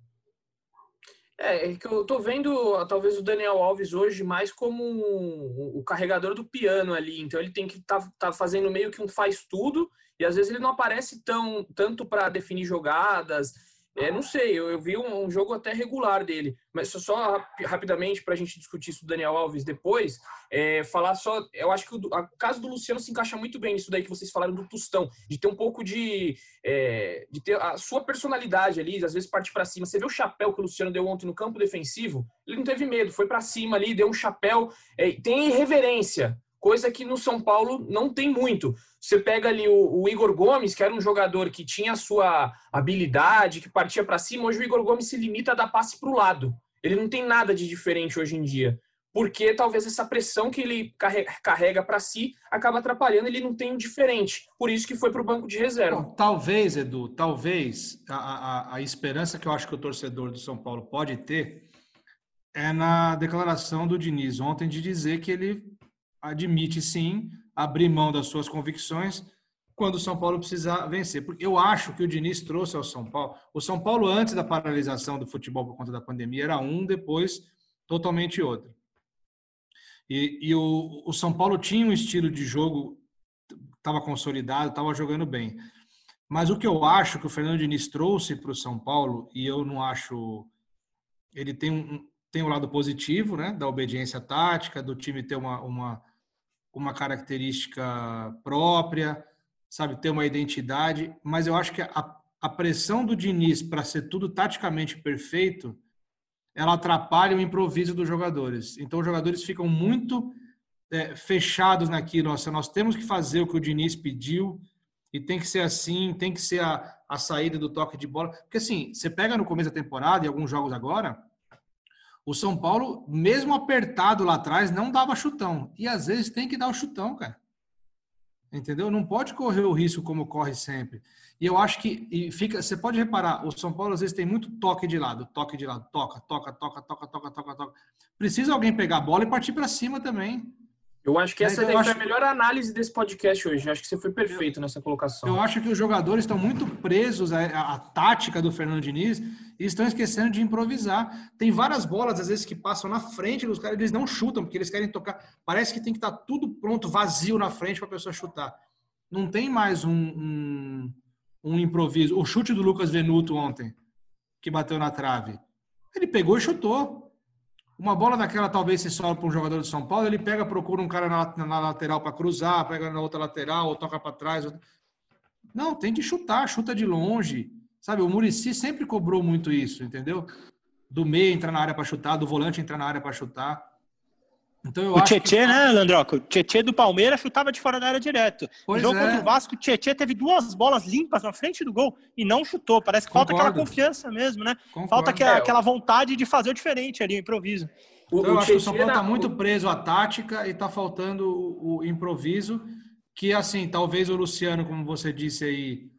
É, é que eu tô vendo talvez o Daniel Alves hoje mais como um- o carregador do piano ali. Então ele tem que estar tá, tá fazendo meio que um faz tudo e às vezes ele não aparece tão tanto para definir jogadas. É, não sei, eu, eu vi um, um jogo até regular dele, mas só, só rap- rapidamente para a gente discutir isso do Daniel Alves depois, é, falar só, eu acho que o, a- caso do Luciano se encaixa muito bem nisso daí que vocês falaram do Tostão, de ter um pouco de, é, de ter a sua personalidade ali, às vezes partir para cima. Você vê o chapéu que o Luciano deu ontem no campo defensivo, ele não teve medo, foi para cima ali, deu um chapéu, é, tem irreverência, coisa que no São Paulo não tem muito. Você pega ali o, o Igor Gomes, que era um jogador que tinha a sua habilidade, que partia para cima, hoje o Igor Gomes se limita a dar passe para o lado. Ele não tem nada de diferente hoje em dia. Porque talvez essa pressão que ele carre- carrega para si acaba atrapalhando, ele não tem o diferente. Por isso que foi para o banco de reserva. Bom, talvez, Edu, talvez a, a, a esperança que eu acho que o torcedor do São Paulo pode ter é na declaração do Diniz ontem de dizer que ele admite sim abrir mão das suas convicções quando o São Paulo precisar vencer. Porque eu acho que o Diniz trouxe ao São Paulo. O São Paulo, antes da paralisação do futebol por conta da pandemia, era um, depois totalmente outro. E, e o, o São Paulo tinha um estilo de jogo, estava consolidado, estava jogando bem. Mas o que eu acho que o Fernando Diniz trouxe para o São Paulo, e eu não acho. Ele tem um, tem um lado positivo, né? Da obediência tática, do time ter uma, uma, uma característica própria, sabe? Ter uma identidade. Mas eu acho que a, a pressão do Diniz para ser tudo taticamente perfeito, ela atrapalha o improviso dos jogadores. Então, os jogadores ficam muito é, fechados naquilo. Nossa, nós temos que fazer o que o Diniz pediu e tem que ser assim, tem que ser a, a saída do toque de bola. Porque assim, você pega no começo da temporada e alguns jogos agora, o São Paulo, mesmo apertado lá atrás, não dava chutão. E às vezes tem que dar o chutão, cara. Entendeu? Não pode correr o risco como corre sempre. E eu acho que e fica, você pode reparar, o São Paulo às vezes tem muito toque de lado, toque de lado, toca, toca, toca, toca, toca, toca, toca. Precisa alguém pegar a bola e partir para cima também. Eu acho que essa eu daí foi acho- a melhor análise desse podcast hoje. Acho que você foi perfeito nessa colocação. Eu acho que os jogadores estão muito presos à, à- à tática do Fernando Diniz e estão esquecendo de improvisar. Tem várias bolas, às vezes, que passam na frente dos caras, eles não chutam, porque eles querem tocar. Parece que tem que estar tudo pronto, vazio na frente para a pessoa chutar. Não tem mais um, um, um improviso. O chute do Lucas Venuto ontem, que bateu na trave, ele pegou e chutou. Uma bola daquela talvez se sobra para um jogador do São Paulo, ele pega, procura um cara na, na lateral para cruzar, pega na outra lateral, ou toca para trás. ou- Não, tem que chutar, chuta de longe. Sabe, o Murici sempre cobrou muito isso, entendeu? do meio entrar na área para chutar, do volante entrar na área para chutar. Então eu o Tietê, que... né, Landroco? O Tietê do Palmeiras chutava de fora da área direto. Pois no jogo é. contra o Vasco, o Tietê teve duas bolas limpas na frente do gol e não chutou. Parece que Concordo. falta aquela confiança mesmo, né? Concordo. Falta aquela, é. aquela vontade de fazer o diferente ali, o improviso. Então, eu acho que o São Paulo está muito preso à tática e está faltando o, o, improviso, que assim, talvez o Luciano, como você disse aí,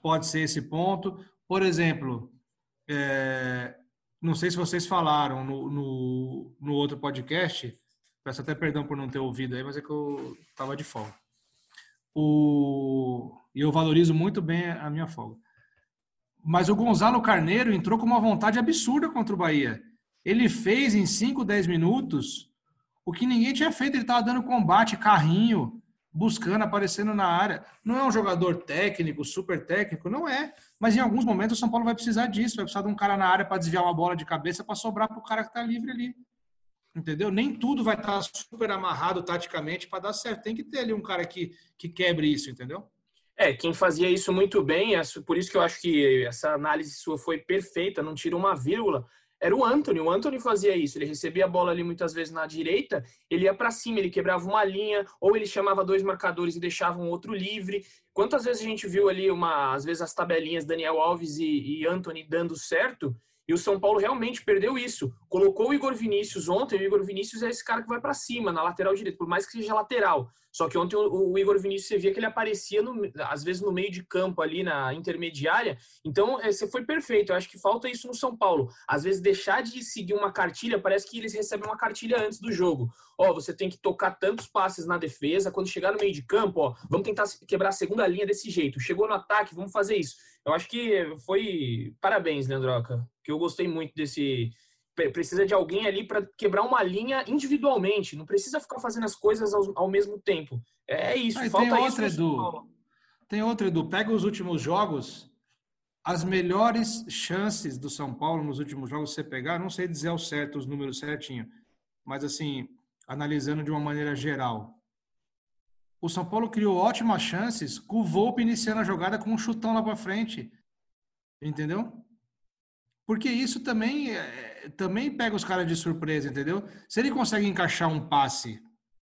pode ser esse ponto. Por exemplo, é, não sei se vocês falaram no, no, no outro podcast, Peço até perdão por não ter ouvido aí, mas é que eu estava de folga. O... E eu valorizo muito bem a minha folga. Mas o Gonzalo Carneiro entrou com uma vontade absurda contra o Bahia. Ele fez em 5, 10 minutos o que ninguém tinha feito. Ele estava dando combate, carrinho, buscando, aparecendo na área. Não é um jogador técnico, super técnico, não é. Mas em alguns momentos o São Paulo vai precisar disso. Vai precisar de um cara na área para desviar uma bola de cabeça para sobrar para o cara que está livre ali. Entendeu? Nem tudo vai estar super amarrado taticamente para dar certo. Tem que ter ali um cara que, que quebre isso, entendeu? É, quem fazia isso muito bem, é por isso que eu acho que essa análise sua foi perfeita, não tira uma vírgula, era o Anthony. O Anthony fazia isso. Ele recebia a bola ali muitas vezes na direita, ele ia para cima, ele quebrava uma linha, ou ele chamava dois marcadores e deixava um outro livre. Quantas vezes a gente viu ali, uma, às vezes, as tabelinhas Daniel Alves e, e Anthony dando certo? E o São Paulo realmente perdeu isso. Colocou o Igor Vinícius ontem, o Igor Vinícius é esse cara que vai para cima, na lateral direita, por mais que seja lateral. Só que ontem o, o Igor Vinícius, você via que ele aparecia, no, às vezes, no meio de campo, ali na intermediária. Então, é, você foi perfeito. Eu acho que falta isso no São Paulo. Às vezes, deixar de seguir uma cartilha, parece que eles recebem uma cartilha antes do jogo. Ó, você tem que tocar tantos passes na defesa. Quando chegar no meio de campo, ó, vamos tentar quebrar a segunda linha desse jeito. Chegou no ataque, vamos fazer isso. Eu acho que foi. Parabéns, Leandroca. Que eu gostei muito desse precisa de alguém ali para quebrar uma linha individualmente. Não precisa ficar fazendo as coisas ao, ao mesmo tempo. É isso. Ah, falta tem outra, isso. Edu. Tem outra, Edu. Pega os últimos jogos. As melhores chances do São Paulo nos últimos jogos, você pegar, não sei dizer ao certo os números certinho, mas assim, analisando de uma maneira geral. O São Paulo criou ótimas chances com o Volpe iniciando a jogada com um chutão lá para frente. Entendeu? Porque isso também é, também pega os caras de surpresa, entendeu? Se ele consegue encaixar um passe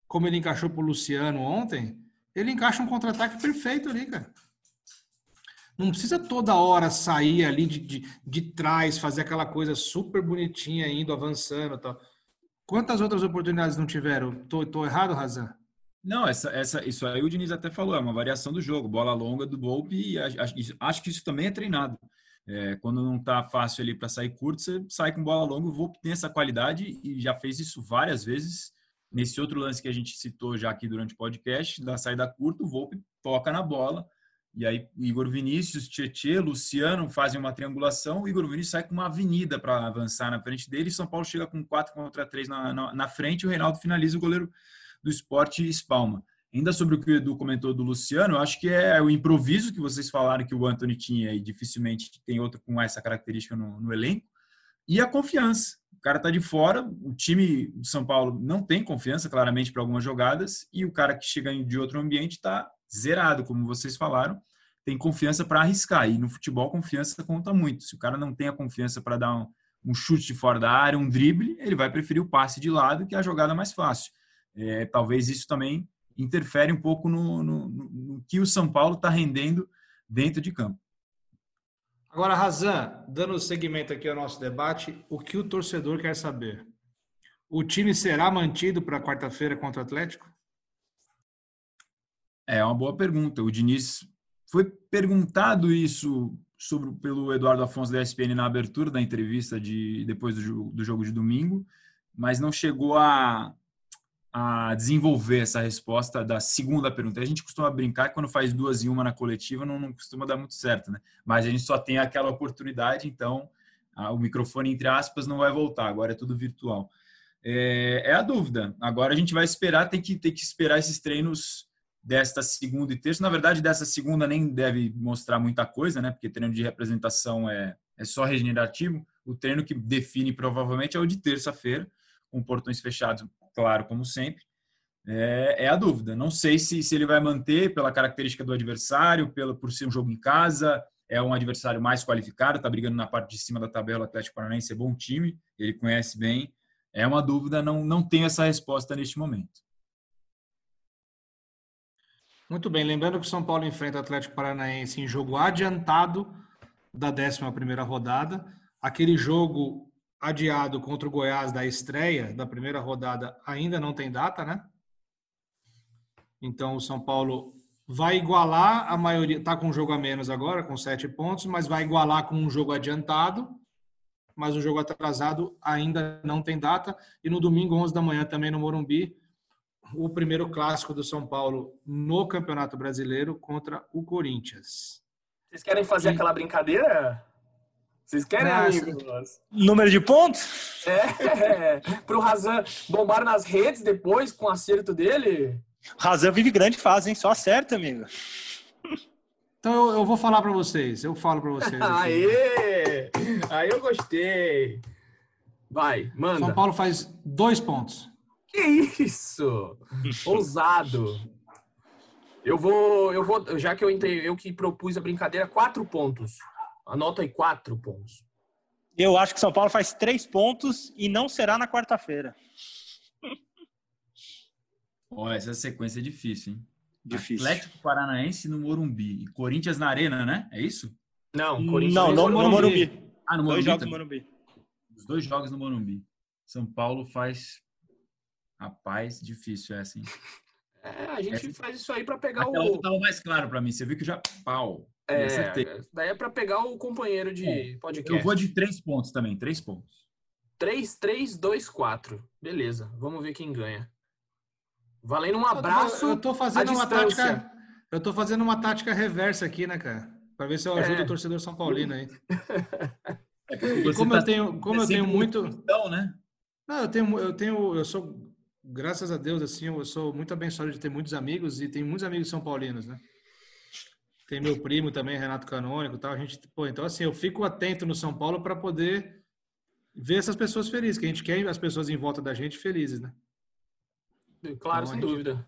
como ele encaixou pro Luciano ontem, ele encaixa um contra-ataque perfeito ali, cara. Não precisa toda hora sair ali de, de, de trás, fazer aquela coisa super bonitinha, indo, avançando tal. Quantas outras oportunidades não tiveram? Tô, tô errado, Razan? Não, essa, essa, isso aí o Diniz até falou, é uma variação do jogo, bola longa do Volpe, e acho, acho que isso também é treinado. É, quando não está fácil ali para sair curto, você sai com bola longa. O Volpe tem essa qualidade e já fez isso várias vezes. Nesse outro lance que a gente citou já aqui durante o podcast, da saída curta, o Volpe toca na bola. E aí, Igor Vinícius, Tietê, Luciano fazem uma triangulação. O Igor Vinícius sai com uma avenida para avançar na frente dele. São Paulo chega com 4 contra 3 na, na, na frente. O Reinaldo finaliza o goleiro do esporte espalma. Ainda sobre o que o Edu comentou do Luciano, eu acho que é o improviso que vocês falaram que o Anthony tinha e dificilmente tem outro com essa característica no, no elenco, e a confiança. O cara tá de fora, o time do São Paulo não tem confiança, claramente, para algumas jogadas, e o cara que chega de outro ambiente está zerado, como vocês falaram, tem confiança para arriscar. E no futebol, confiança conta muito. Se o cara não tem a confiança para dar um, um, chute de fora da área, um drible, ele vai preferir o passe de lado, que é a jogada mais fácil. É, talvez isso também interfere um pouco no, no, no que o São Paulo está rendendo dentro de campo. Agora, Razan, dando seguimento aqui ao nosso debate, o que o torcedor quer saber? O time será mantido para quarta-feira contra o Atlético? É uma boa pergunta. O Diniz foi perguntado isso sobre, pelo Eduardo Afonso da ESPN na abertura da entrevista de depois do, do jogo de domingo, mas não chegou a, a desenvolver essa resposta da segunda pergunta. A gente costuma brincar que quando faz duas e uma na coletiva não, não costuma dar muito certo, né? Mas a gente só tem aquela oportunidade, então a, o microfone, entre aspas, não vai voltar, agora é tudo virtual. É, é, a dúvida. Agora a gente vai esperar, tem que, tem que esperar esses treinos desta segunda e terça. Na verdade, dessa segunda nem deve mostrar muita coisa, né? Porque treino de representação é, é só regenerativo. O treino que define provavelmente é o de terça-feira, com portões fechados claro, como sempre. É, é, a dúvida. Não sei se, se ele vai manter pela característica do adversário, pelo, por ser um jogo em casa. é um adversário mais qualificado, está brigando na parte de cima da tabela. O Atlético Paranaense é bom time, ele conhece bem. É uma dúvida, não, não tenho essa resposta neste momento. Muito bem, lembrando que o São Paulo enfrenta o Atlético Paranaense em jogo adiantado da 11 rodada. Aquele jogo adiado contra o Goiás da estreia da primeira rodada ainda não tem data, né? Então o São Paulo vai igualar a maioria, está com um jogo a menos agora, com sete pontos, mas vai igualar com um jogo adiantado, mas o jogo atrasado ainda não tem data. E no domingo, 11 da manhã, também no Morumbi, o primeiro clássico do São Paulo no Campeonato Brasileiro contra o Corinthians. Vocês querem fazer e... aquela brincadeira? Vocês querem, amigos? Número de pontos? É, é. Pro Razan bombar nas redes depois com o acerto dele? Razan vive grande fase, hein? Só acerta, amigo. Então eu, eu vou falar para vocês. Eu falo para vocês. Aê! Aí eu gostei. Vai, manda. São Paulo faz dois pontos. Que isso? Ousado. Eu vou, eu vou, já que eu entrei, eu que propus a brincadeira, quatro pontos. Anota aí quatro pontos. Eu acho que São Paulo faz três pontos e não será na quarta-feira. Olha, essa sequência é difícil, hein? Difícil. Atlético Paranaense no Morumbi e Corinthians na Arena, né? É isso? Não, Corinthians não, no, no Morumbi. Ah, no Morumbi. Dois jogos no Morumbi. Os dois jogos no Morumbi. São Paulo faz Rapaz, difícil é assim. É, a gente Essa... faz isso aí para pegar Aquela o. Tava mais claro para mim. Você viu que já pau. É, daí é para pegar o companheiro de Bom, podcast. Eu vou de três pontos também, três pontos. Três, três, dois, quatro. Beleza, vamos ver quem ganha. Valendo um abraço. Eu tô fazendo uma tática. Eu tô fazendo uma tática reversa aqui, né, cara? Para ver se eu ajudo é. o torcedor São Paulino aí. É e como tá eu tenho, como eu tenho muito. Então, né? Não, eu tenho, eu tenho, eu sou graças a Deus, assim, eu sou muito abençoado de ter muitos amigos e tem muitos amigos são paulinos, né? Tem meu primo também, Renato Canônico, tal. A gente, pô, então assim, eu fico atento no São Paulo para poder ver essas pessoas felizes, que a gente quer as pessoas em volta da gente felizes, né? Claro, então, sem dúvida.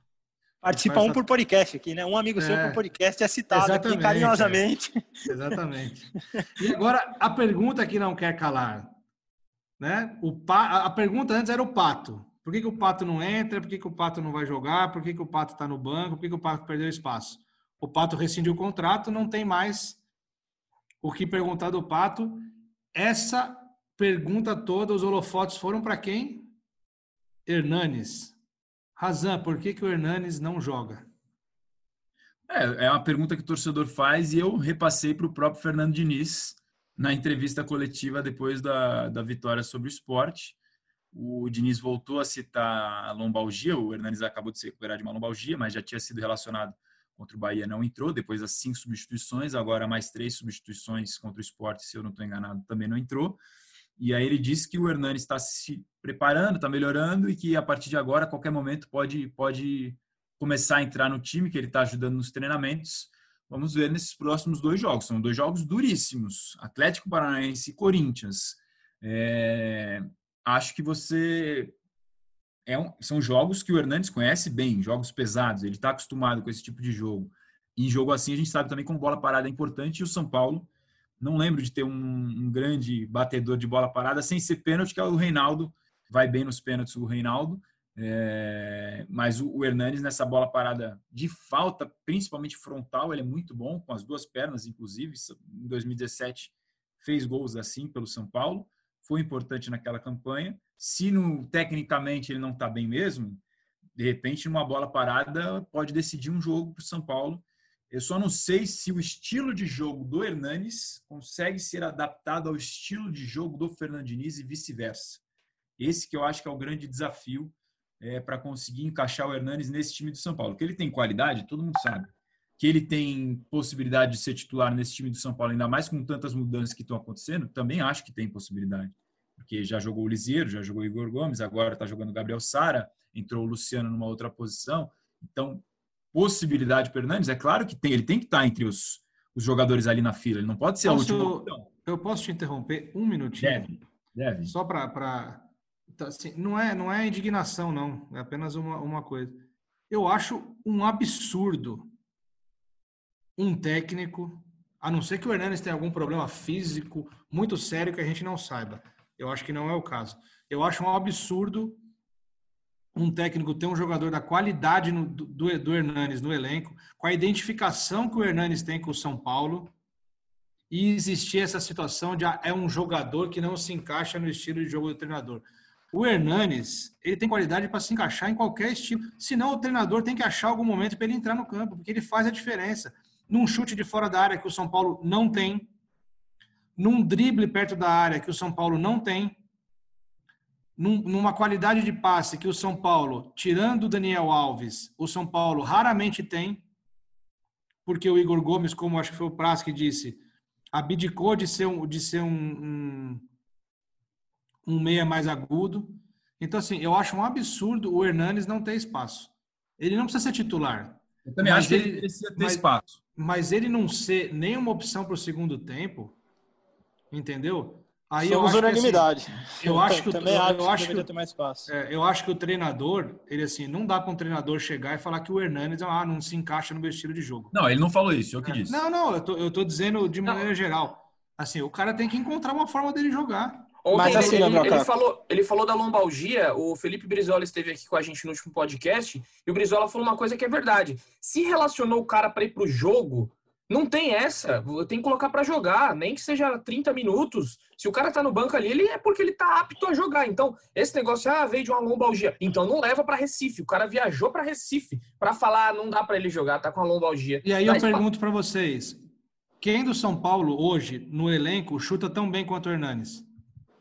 Participa um por podcast aqui, né? Um amigo é, seu por podcast é citado aqui carinhosamente. É. Exatamente. E agora a pergunta que não quer calar, né? O pa... A pergunta antes era o pato. Por que, que o Pato não entra? Por que, que o Pato não vai jogar? Por que, que o Pato está no banco? Por que, que o Pato perdeu espaço? O Pato rescindiu o contrato, não tem mais o que perguntar do Pato. Essa pergunta toda, os holofotes foram para quem? Hernanes. Razan, por que, que o Hernanes não joga? É, é uma pergunta que o torcedor faz e eu repassei para o próprio Fernando Diniz na entrevista coletiva depois da, da vitória sobre o esporte. O Diniz voltou a citar a lombalgia, o Hernanes acabou de se recuperar de uma lombalgia, mas já tinha sido relacionado contra o Bahia, não entrou. Depois das cinco substituições, agora mais três substituições contra o esporte, se eu não estou enganado, também não entrou. E aí ele disse que o Hernanes está se preparando, está melhorando e que a partir de agora, a qualquer momento, pode, pode começar a entrar no time, que ele está ajudando nos treinamentos. Vamos ver nesses próximos dois jogos. São dois jogos duríssimos: Atlético Paranaense e Corinthians. É, acho que você. É um, são jogos que o Hernandes conhece bem, jogos pesados, ele está acostumado com esse tipo de jogo. Em jogo assim, a gente sabe também como bola parada é importante. E o São Paulo, não lembro de ter um, um grande batedor de bola parada sem ser pênalti, que é o Reinaldo. Vai bem nos pênaltis o Reinaldo. É, mas o, o Hernandes nessa bola parada de falta, principalmente frontal, ele é muito bom, com as duas pernas, inclusive. Em 2017 fez gols assim pelo São Paulo foi importante naquela campanha. Se no, tecnicamente ele não está bem mesmo, de repente, numa bola parada, pode decidir um jogo para o São Paulo. Eu só não sei se o estilo de jogo do Hernanes consegue ser adaptado ao estilo de jogo do Fernandiniz e vice-versa. Esse que eu acho que é o grande desafio é, para conseguir encaixar o Hernanes nesse time do São Paulo. Que ele tem qualidade, todo mundo sabe. Que ele tem possibilidade de ser titular nesse time do São Paulo, ainda mais com tantas mudanças que estão acontecendo, também acho que tem possibilidade. Porque já jogou o Lisieiro, já jogou o Igor Gomes, agora está jogando o Gabriel Sara, entrou o Luciano numa outra posição. Então, possibilidade para Hernandes, é claro que tem, ele tem que estar tá entre os, os jogadores ali na fila, ele não pode ser posso, a última. Eu posso te interromper um minutinho? Deve, deve. Só para. Tá, assim, não, é, não é indignação, não, é apenas uma, uma coisa. Eu acho um absurdo um técnico A não ser que o Hernanes tenha algum problema físico muito sério que a gente não saiba. Eu acho que não é o caso. Eu acho um absurdo um técnico ter um jogador da qualidade no, do, do Hernanes no elenco, com a identificação que o Hernanes tem com o São Paulo, e existir essa situação de ah, é um jogador que não se encaixa no estilo de jogo do treinador. O Hernanes, ele tem qualidade para se encaixar em qualquer estilo. Senão, o treinador tem que achar algum momento para ele entrar no campo, porque ele faz a diferença. Num chute de fora da área que o São Paulo não tem, num drible perto da área que o São Paulo não tem, num, numa qualidade de passe que o São Paulo, tirando o Daniel Alves, o São Paulo raramente tem, porque o Igor Gomes, como acho que foi o Praz que disse, abdicou de ser um, de ser um, um, um meia mais agudo. Então, assim, eu acho um absurdo o Hernanes não ter espaço. Ele não precisa ser titular. Eu também acho que ele precisa ter mas, espaço. Mas ele não ser nenhuma opção para o segundo tempo, entendeu? Aí Somos eu acho unanimidade. Que, assim, eu acho que também eu, acho eu acho que que, ter mais espaço. É, eu acho que o treinador, ele assim, não dá para um treinador chegar e falar que o Hernandes ah, não se encaixa no meu estilo de jogo. Não, ele não falou isso, eu que é. disse. Não, não, eu tô, eu tô dizendo de maneira não. geral. Assim, o cara tem que encontrar uma forma dele jogar. Ontem Mas assim, ele, ele, ele, falou, ele falou da lombalgia, o Felipe Brizola esteve aqui com a gente no último podcast, e o Brizola falou uma coisa que é verdade. Se relacionou o cara para ir pro jogo, não tem essa. Tem que colocar para jogar, nem que seja 30 minutos. Se o cara tá no banco ali, ele é porque ele tá apto a jogar. Então, esse negócio, ah, veio de uma lombalgia. Então, não leva para Recife. O cara viajou para Recife para falar, ah, não dá para ele jogar, tá com a lombalgia. E aí eu pergunto para vocês, quem do São Paulo hoje, no elenco, chuta tão bem quanto o Hernanes?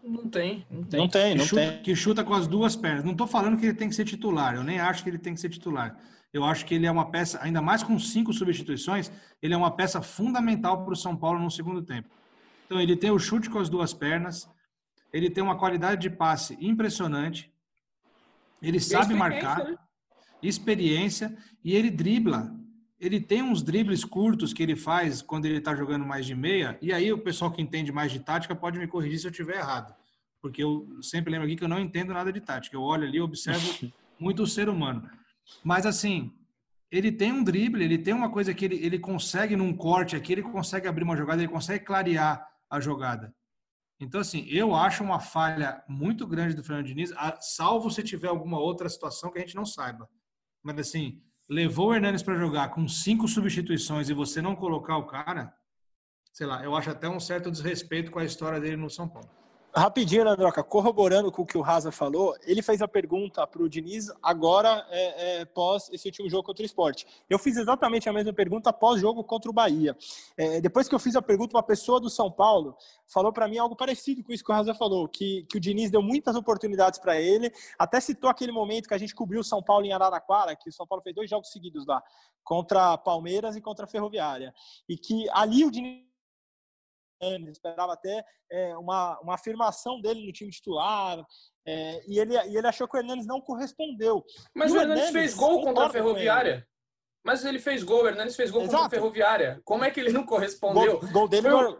Não tem, não tem. Não tem, não que chuta, tem. Que chuta com as duas pernas. Não tô falando que ele tem que ser titular. Eu nem acho que ele tem que ser titular. Eu acho que ele é uma peça, ainda mais com cinco substituições, ele é uma peça fundamental para o São Paulo no segundo tempo. Então, ele tem o chute com as duas pernas, ele tem uma qualidade de passe impressionante, ele sabe marcar, né? experiência, e ele dribla. Ele tem uns dribles curtos que ele faz quando ele está jogando mais de meia, e aí o pessoal que entende mais de tática pode me corrigir se eu estiver errado. Porque eu sempre lembro aqui que eu não entendo nada de tática. Eu olho ali, observo muito o ser humano. Mas assim, ele tem um drible, ele tem uma coisa que ele, ele consegue num corte aqui, ele consegue abrir uma jogada, ele consegue clarear a jogada. Então, assim, eu acho uma falha muito grande do Fernando Diniz, salvo se tiver alguma outra situação que a gente não saiba. Mas, assim, levou o Hernanes para jogar com cinco substituições e você não colocar o cara, sei lá, eu acho até um certo desrespeito com a história dele no São Paulo. Rapidinho, Landroca, corroborando com o que o Raza falou, ele fez a pergunta para o Diniz agora, é, é, pós esse último jogo contra o esporte. Eu fiz exatamente a mesma pergunta após jogo contra o Bahia. É, depois que eu fiz a pergunta, uma pessoa do São Paulo falou para mim algo parecido com isso que o Raza falou, que, que o Diniz deu muitas oportunidades para ele, até citou aquele momento que a gente cobriu o São Paulo em Araraquara, que o São Paulo fez dois jogos seguidos lá, contra Palmeiras e contra Ferroviária, e que ali o Diniz esperava até é, uma, uma afirmação dele no time titular, é, e, ele, e ele achou que o Hernandes não correspondeu. Mas o, o Hernandes, fez gol contra a Ferroviária. Mas ele fez gol, o Hernandes fez gol Exato. contra a Ferroviária. Como é que ele não correspondeu? Gol, gol dele Foi...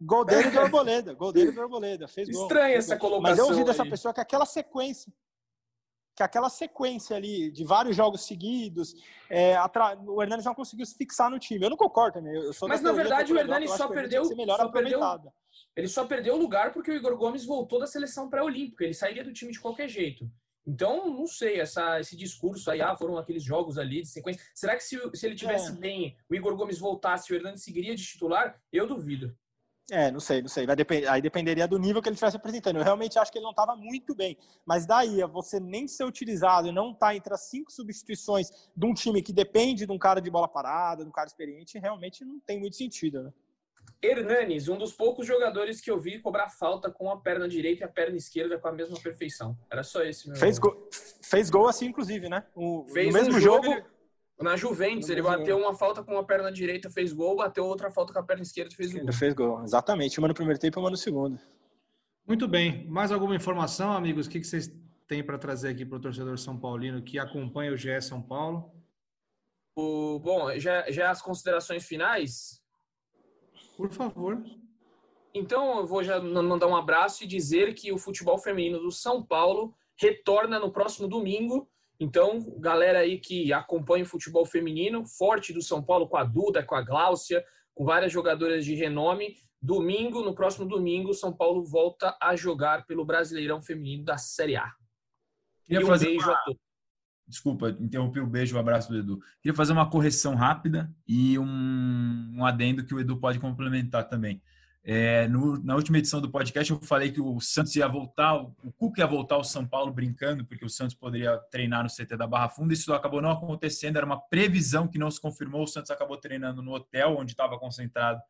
gol dele do Arboleda. Gol dele do Arboleda. Fez gol. Estranha essa colocação. Mas eu ouvi dessa pessoa que aquela sequência que aquela sequência ali de vários jogos seguidos, é, o Hernandes não conseguiu se fixar no time. Eu não concordo também. Mas na verdade o Hernandes só perdeu, só perdeu, ele só perdeu o lugar porque o Igor Gomes voltou da seleção pré-olímpica. Ele sairia do time de qualquer jeito. Então, não sei, essa, esse discurso aí, ah, foram aqueles jogos ali de sequência. Será que se, se ele tivesse é. bem, o Igor Gomes voltasse, o Hernandes seguiria de titular? Eu duvido. É, não sei, não sei. Vai aí dependeria do nível que ele estivesse apresentando. Eu realmente acho que ele não estava muito bem. Mas daí a você nem ser utilizado e não estar tá entre as cinco substituições de um time que depende de um cara de bola parada, de um cara experiente, realmente não tem muito sentido, né? Hernanes, um dos poucos jogadores que eu vi cobrar falta com a perna direita e a perna esquerda com a mesma perfeição. Era só esse meu. Fez gol, fez gol assim, inclusive, né? O, Fez no mesmo um jogo. jogo na Juventus, ele bateu uma falta com a perna direita, fez gol, bateu outra falta com a perna esquerda, fez gol. fez gol, exatamente. Uma no primeiro tempo e uma no segundo. Muito bem. Mais alguma informação, amigos? O que vocês têm para trazer aqui para o torcedor São Paulino que acompanha o GE São Paulo? O, bom, já, já as considerações finais? Por favor. Então, eu vou já mandar um abraço e dizer que o futebol feminino do São Paulo retorna no próximo domingo então, galera aí que acompanha o futebol feminino, forte do São Paulo com a Duda, com a Gláucia, com várias jogadoras de renome. Domingo, no próximo domingo, São Paulo volta a jogar pelo Brasileirão Feminino da Série A. Queria e um fazer beijo uma- a todos. Desculpa, interrompi o beijo, o abraço do Edu. Queria fazer uma correção rápida e um, um adendo que o Edu pode complementar também. É, no- na última edição do podcast, eu falei que o Santos ia voltar, o Cuca ia voltar ao São Paulo brincando, porque o Santos poderia treinar no CT da Barra Funda. Isso acabou não acontecendo, era uma previsão que não se confirmou. O Santos acabou treinando no hotel onde estava concentrado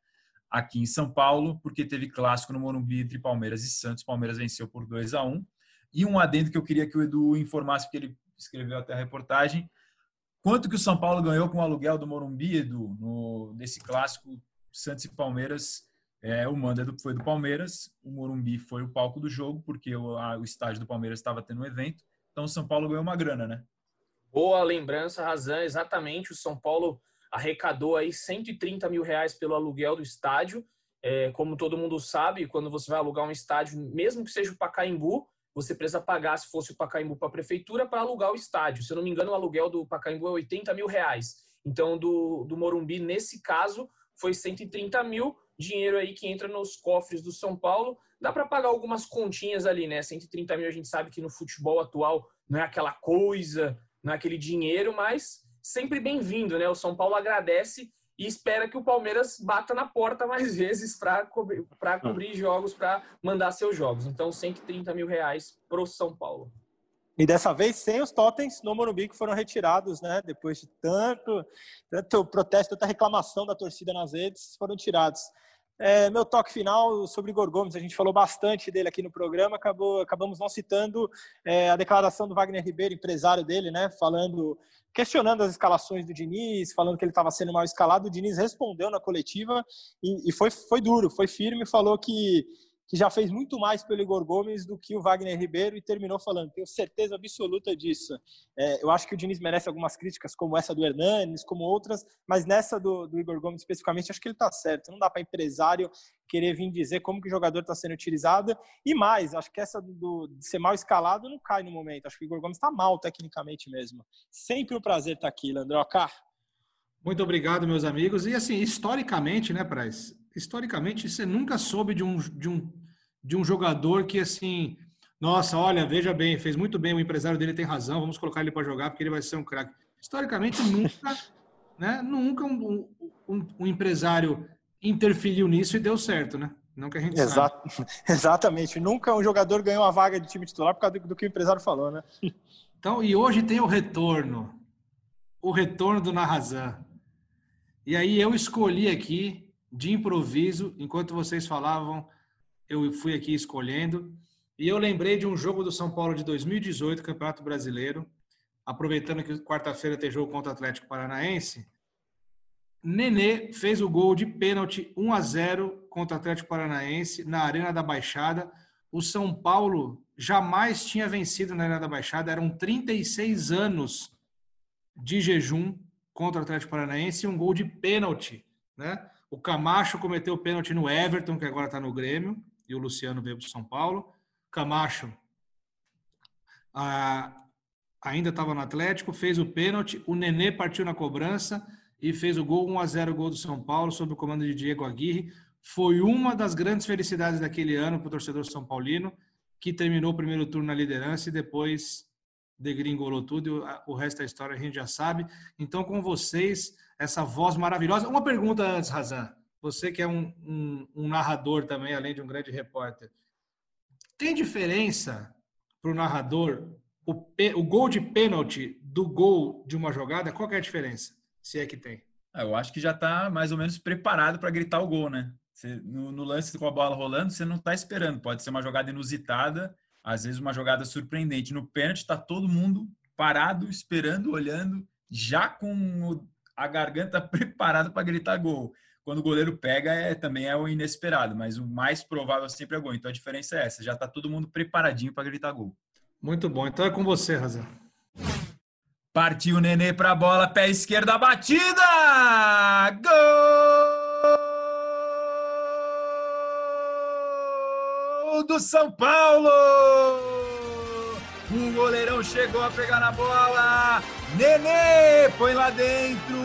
aqui em São Paulo, porque teve clássico no Morumbi entre Palmeiras e Santos. Palmeiras venceu por 2 a 1 E um adendo que eu queria que o Edu informasse, porque ele escreveu até a reportagem. Quanto que o São Paulo ganhou com o aluguel do Morumbi, Edu, no, nesse clássico Santos e Palmeiras? É, o mando do- foi do Palmeiras, o Morumbi foi o palco do jogo, porque o, a- o estádio do Palmeiras estava tendo um evento. Então o São Paulo ganhou uma grana, né? Boa lembrança, Razan. Exatamente, o São Paulo arrecadou aí 130 mil reais pelo aluguel do estádio. É, como todo mundo sabe, quando você vai alugar um estádio, mesmo que seja o Pacaembu, você precisa pagar, se fosse o Pacaembu, para a prefeitura para alugar o estádio. Se eu não me engano, o aluguel do Pacaembu é 80 mil reais. Então, do, do Morumbi, nesse caso, foi 130 mil, dinheiro aí que entra nos cofres do São Paulo. Dá para pagar algumas continhas ali, né? 130 mil a gente sabe que no futebol atual não é aquela coisa, não é aquele dinheiro, mas sempre bem-vindo, né? O São Paulo agradece e espera que o Palmeiras bata na porta mais vezes para cobrir, pra cobrir jogos, para mandar seus jogos. Então, 130 mil reais pro São Paulo. E dessa vez sem os totens no Morumbi que foram retirados, né? Depois de tanto, tanto protesto, tanta reclamação da torcida nas redes, foram tirados. É, meu toque final sobre Igor Gomes, a gente falou bastante dele aqui no programa, acabou, acabamos não citando é, a declaração do Wagner Ribeiro, empresário dele, né? Falando, questionando as escalações do Diniz, falando que ele estava sendo mal escalado. O Diniz respondeu na coletiva e, e foi, foi duro, foi firme, falou que que já fez muito mais pelo Igor Gomes do que o Wagner Ribeiro e terminou falando, tenho certeza absoluta disso. É, eu acho que o Diniz merece algumas críticas, como essa do Hernanes, como outras, mas nessa do, do Igor Gomes especificamente, acho que ele está certo. Não dá para empresário querer vir dizer como que o jogador está sendo utilizado. E mais, acho que essa do, de ser mal escalado não cai no momento. Acho que o Igor Gomes está mal tecnicamente mesmo. Sempre um prazer estar aqui, Landroca. Muito obrigado, meus amigos. E assim, historicamente, né, Praz? Historicamente, você nunca soube de um, de um, de um jogador que, assim, nossa, olha, veja bem, fez muito bem, o empresário dele tem razão, vamos colocar ele para jogar porque ele vai ser um craque. Historicamente, nunca, né, nunca um, um, um, empresário interferiu nisso e deu certo, né? Não que a gente Exato, sabe. Exatamente. Nunca um jogador ganhou a vaga de time titular por causa do, do que o empresário falou, né? Então, e hoje tem o retorno. O retorno do Narrazan. E aí eu escolhi aqui, de improviso, enquanto vocês falavam, eu fui aqui escolhendo. E eu lembrei de um jogo do São Paulo de 2018, Campeonato Brasileiro. Aproveitando que quarta-feira tem jogo contra o Atlético Paranaense. Nenê fez o gol de pênalti 1 a 0 contra o Atlético Paranaense na Arena da Baixada. O São Paulo jamais tinha vencido na Arena da Baixada. Eram 36 anos de jejum contra o Atlético Paranaense e um gol de pênalti. Né? O Camacho cometeu o pênalti no Everton, que agora está no Grêmio, e o Luciano veio para São Paulo. Camacho ah, ainda estava no Atlético, fez o pênalti. O Nenê partiu na cobrança e fez o gol 1 a 0 gol do São Paulo sob o comando de Diego Aguirre. Foi uma das grandes felicidades daquele ano para o torcedor são paulino, que terminou o primeiro turno na liderança e depois degringolou tudo. O resto da história a gente já sabe. Então, com vocês, essa voz maravilhosa. Uma pergunta antes, Razan. Você que é um, um, um narrador também, além de um grande repórter. Tem diferença para o narrador o, gol de pênalti do gol de uma jogada? Qual é a diferença? Se é que tem. Eu acho que já está mais ou menos preparado para gritar o gol, né? Você, no, no, lance com a bola rolando, você não está esperando. Pode ser uma jogada inusitada, às vezes uma jogada surpreendente. No pênalti está todo mundo parado, esperando, olhando, já com a garganta preparada para gritar gol. Quando o goleiro pega, é, também é o inesperado, mas o mais provável sempre é gol. Então a diferença é essa, já está todo mundo preparadinho para gritar gol. Muito bom. Então é com você, Razão. Partiu o Nenê para a bola, pé esquerdo, a batida! Gol do São Paulo! O goleirão chegou a pegar na bola. Nenê põe lá dentro.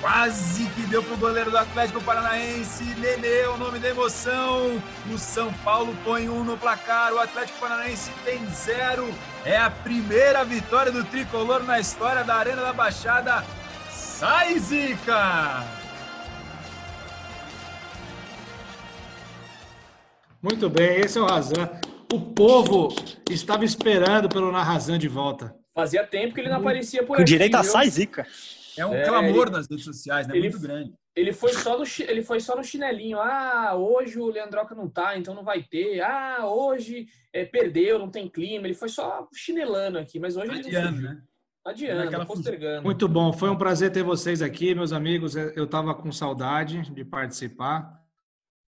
quase que deu pro goleiro do Atlético Paranaense. Nenê, o nome da emoção. O São Paulo põe um no placar. O Atlético Paranaense tem zero. É a primeira vitória do tricolor na história da Arena da Baixada. Sai, Zica! Muito bem, esse é o Razan. O povo estava esperando pelo Narrazan de volta. Fazia tempo que ele não aparecia por Com aqui. direito a sai zica. É um É, clamor ele- nas redes sociais, né? ele- Muito grande. Ele foi só no ele foi só no chinelinho. Ah, hoje o Leandroca não tá, então não vai ter. Ah, hoje é, perdeu, não tem clima. Ele foi só chinelando aqui, mas hoje ele não Adiando, fugiu. né? Adiando, postergando. Muito bom, foi um prazer ter vocês aqui, meus amigos. Eu estava com saudade de participar.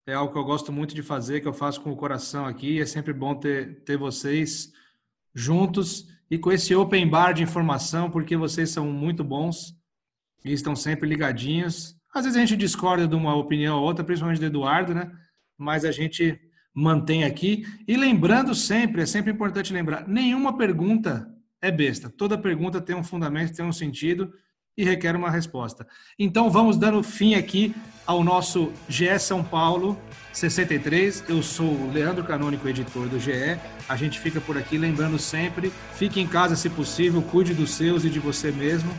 É algo que eu gosto muito de fazer, que eu faço com o coração aqui. É sempre bom ter, ter vocês juntos e com esse open bar de informação, porque vocês são muito bons e estão sempre ligadinhos. Às vezes a gente discorda de uma opinião ou outra, principalmente do Eduardo, né? Mas a gente mantém aqui. E lembrando sempre, é sempre importante lembrar, nenhuma pergunta é besta. Toda pergunta tem um fundamento, tem um sentido e requer uma resposta. Então vamos dando fim aqui ao nosso GE São Paulo 63. Eu sou o Leandro Canônico, editor do GE. A gente fica por aqui lembrando sempre, fique em casa se possível, cuide dos seus e de você mesmo.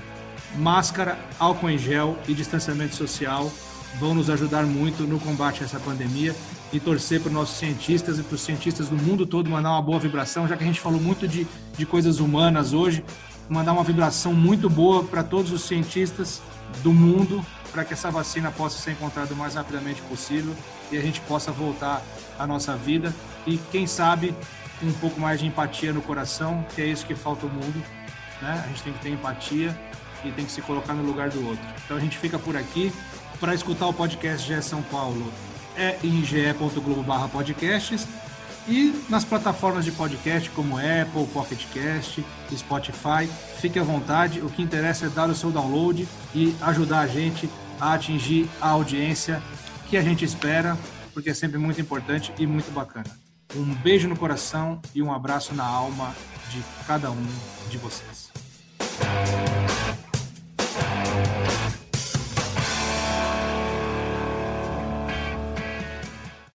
Máscara, álcool em gel e distanciamento social vão nos ajudar muito no combate a essa pandemia e torcer para os nossos cientistas e para os cientistas do mundo todo mandar uma boa vibração, já que a gente falou muito de, de coisas humanas hoje, mandar uma vibração muito boa para todos os cientistas do mundo para que essa vacina possa ser encontrada o mais rapidamente possível e a gente possa voltar à nossa vida e quem sabe um pouco mais de empatia no coração, que é isso que falta ao mundo, né? A gente tem que ter empatia e tem que se colocar no lugar do outro. Então a gente fica por aqui para escutar o podcast GE São Paulo é em ge.globo podcasts e nas plataformas de podcast como Apple, Pocket Cast, Spotify. Fique à vontade, o que interessa é dar o seu download e ajudar a gente a atingir a audiência que a gente espera, porque é sempre muito importante e muito bacana. Um beijo no coração e um abraço na alma de cada um de vocês.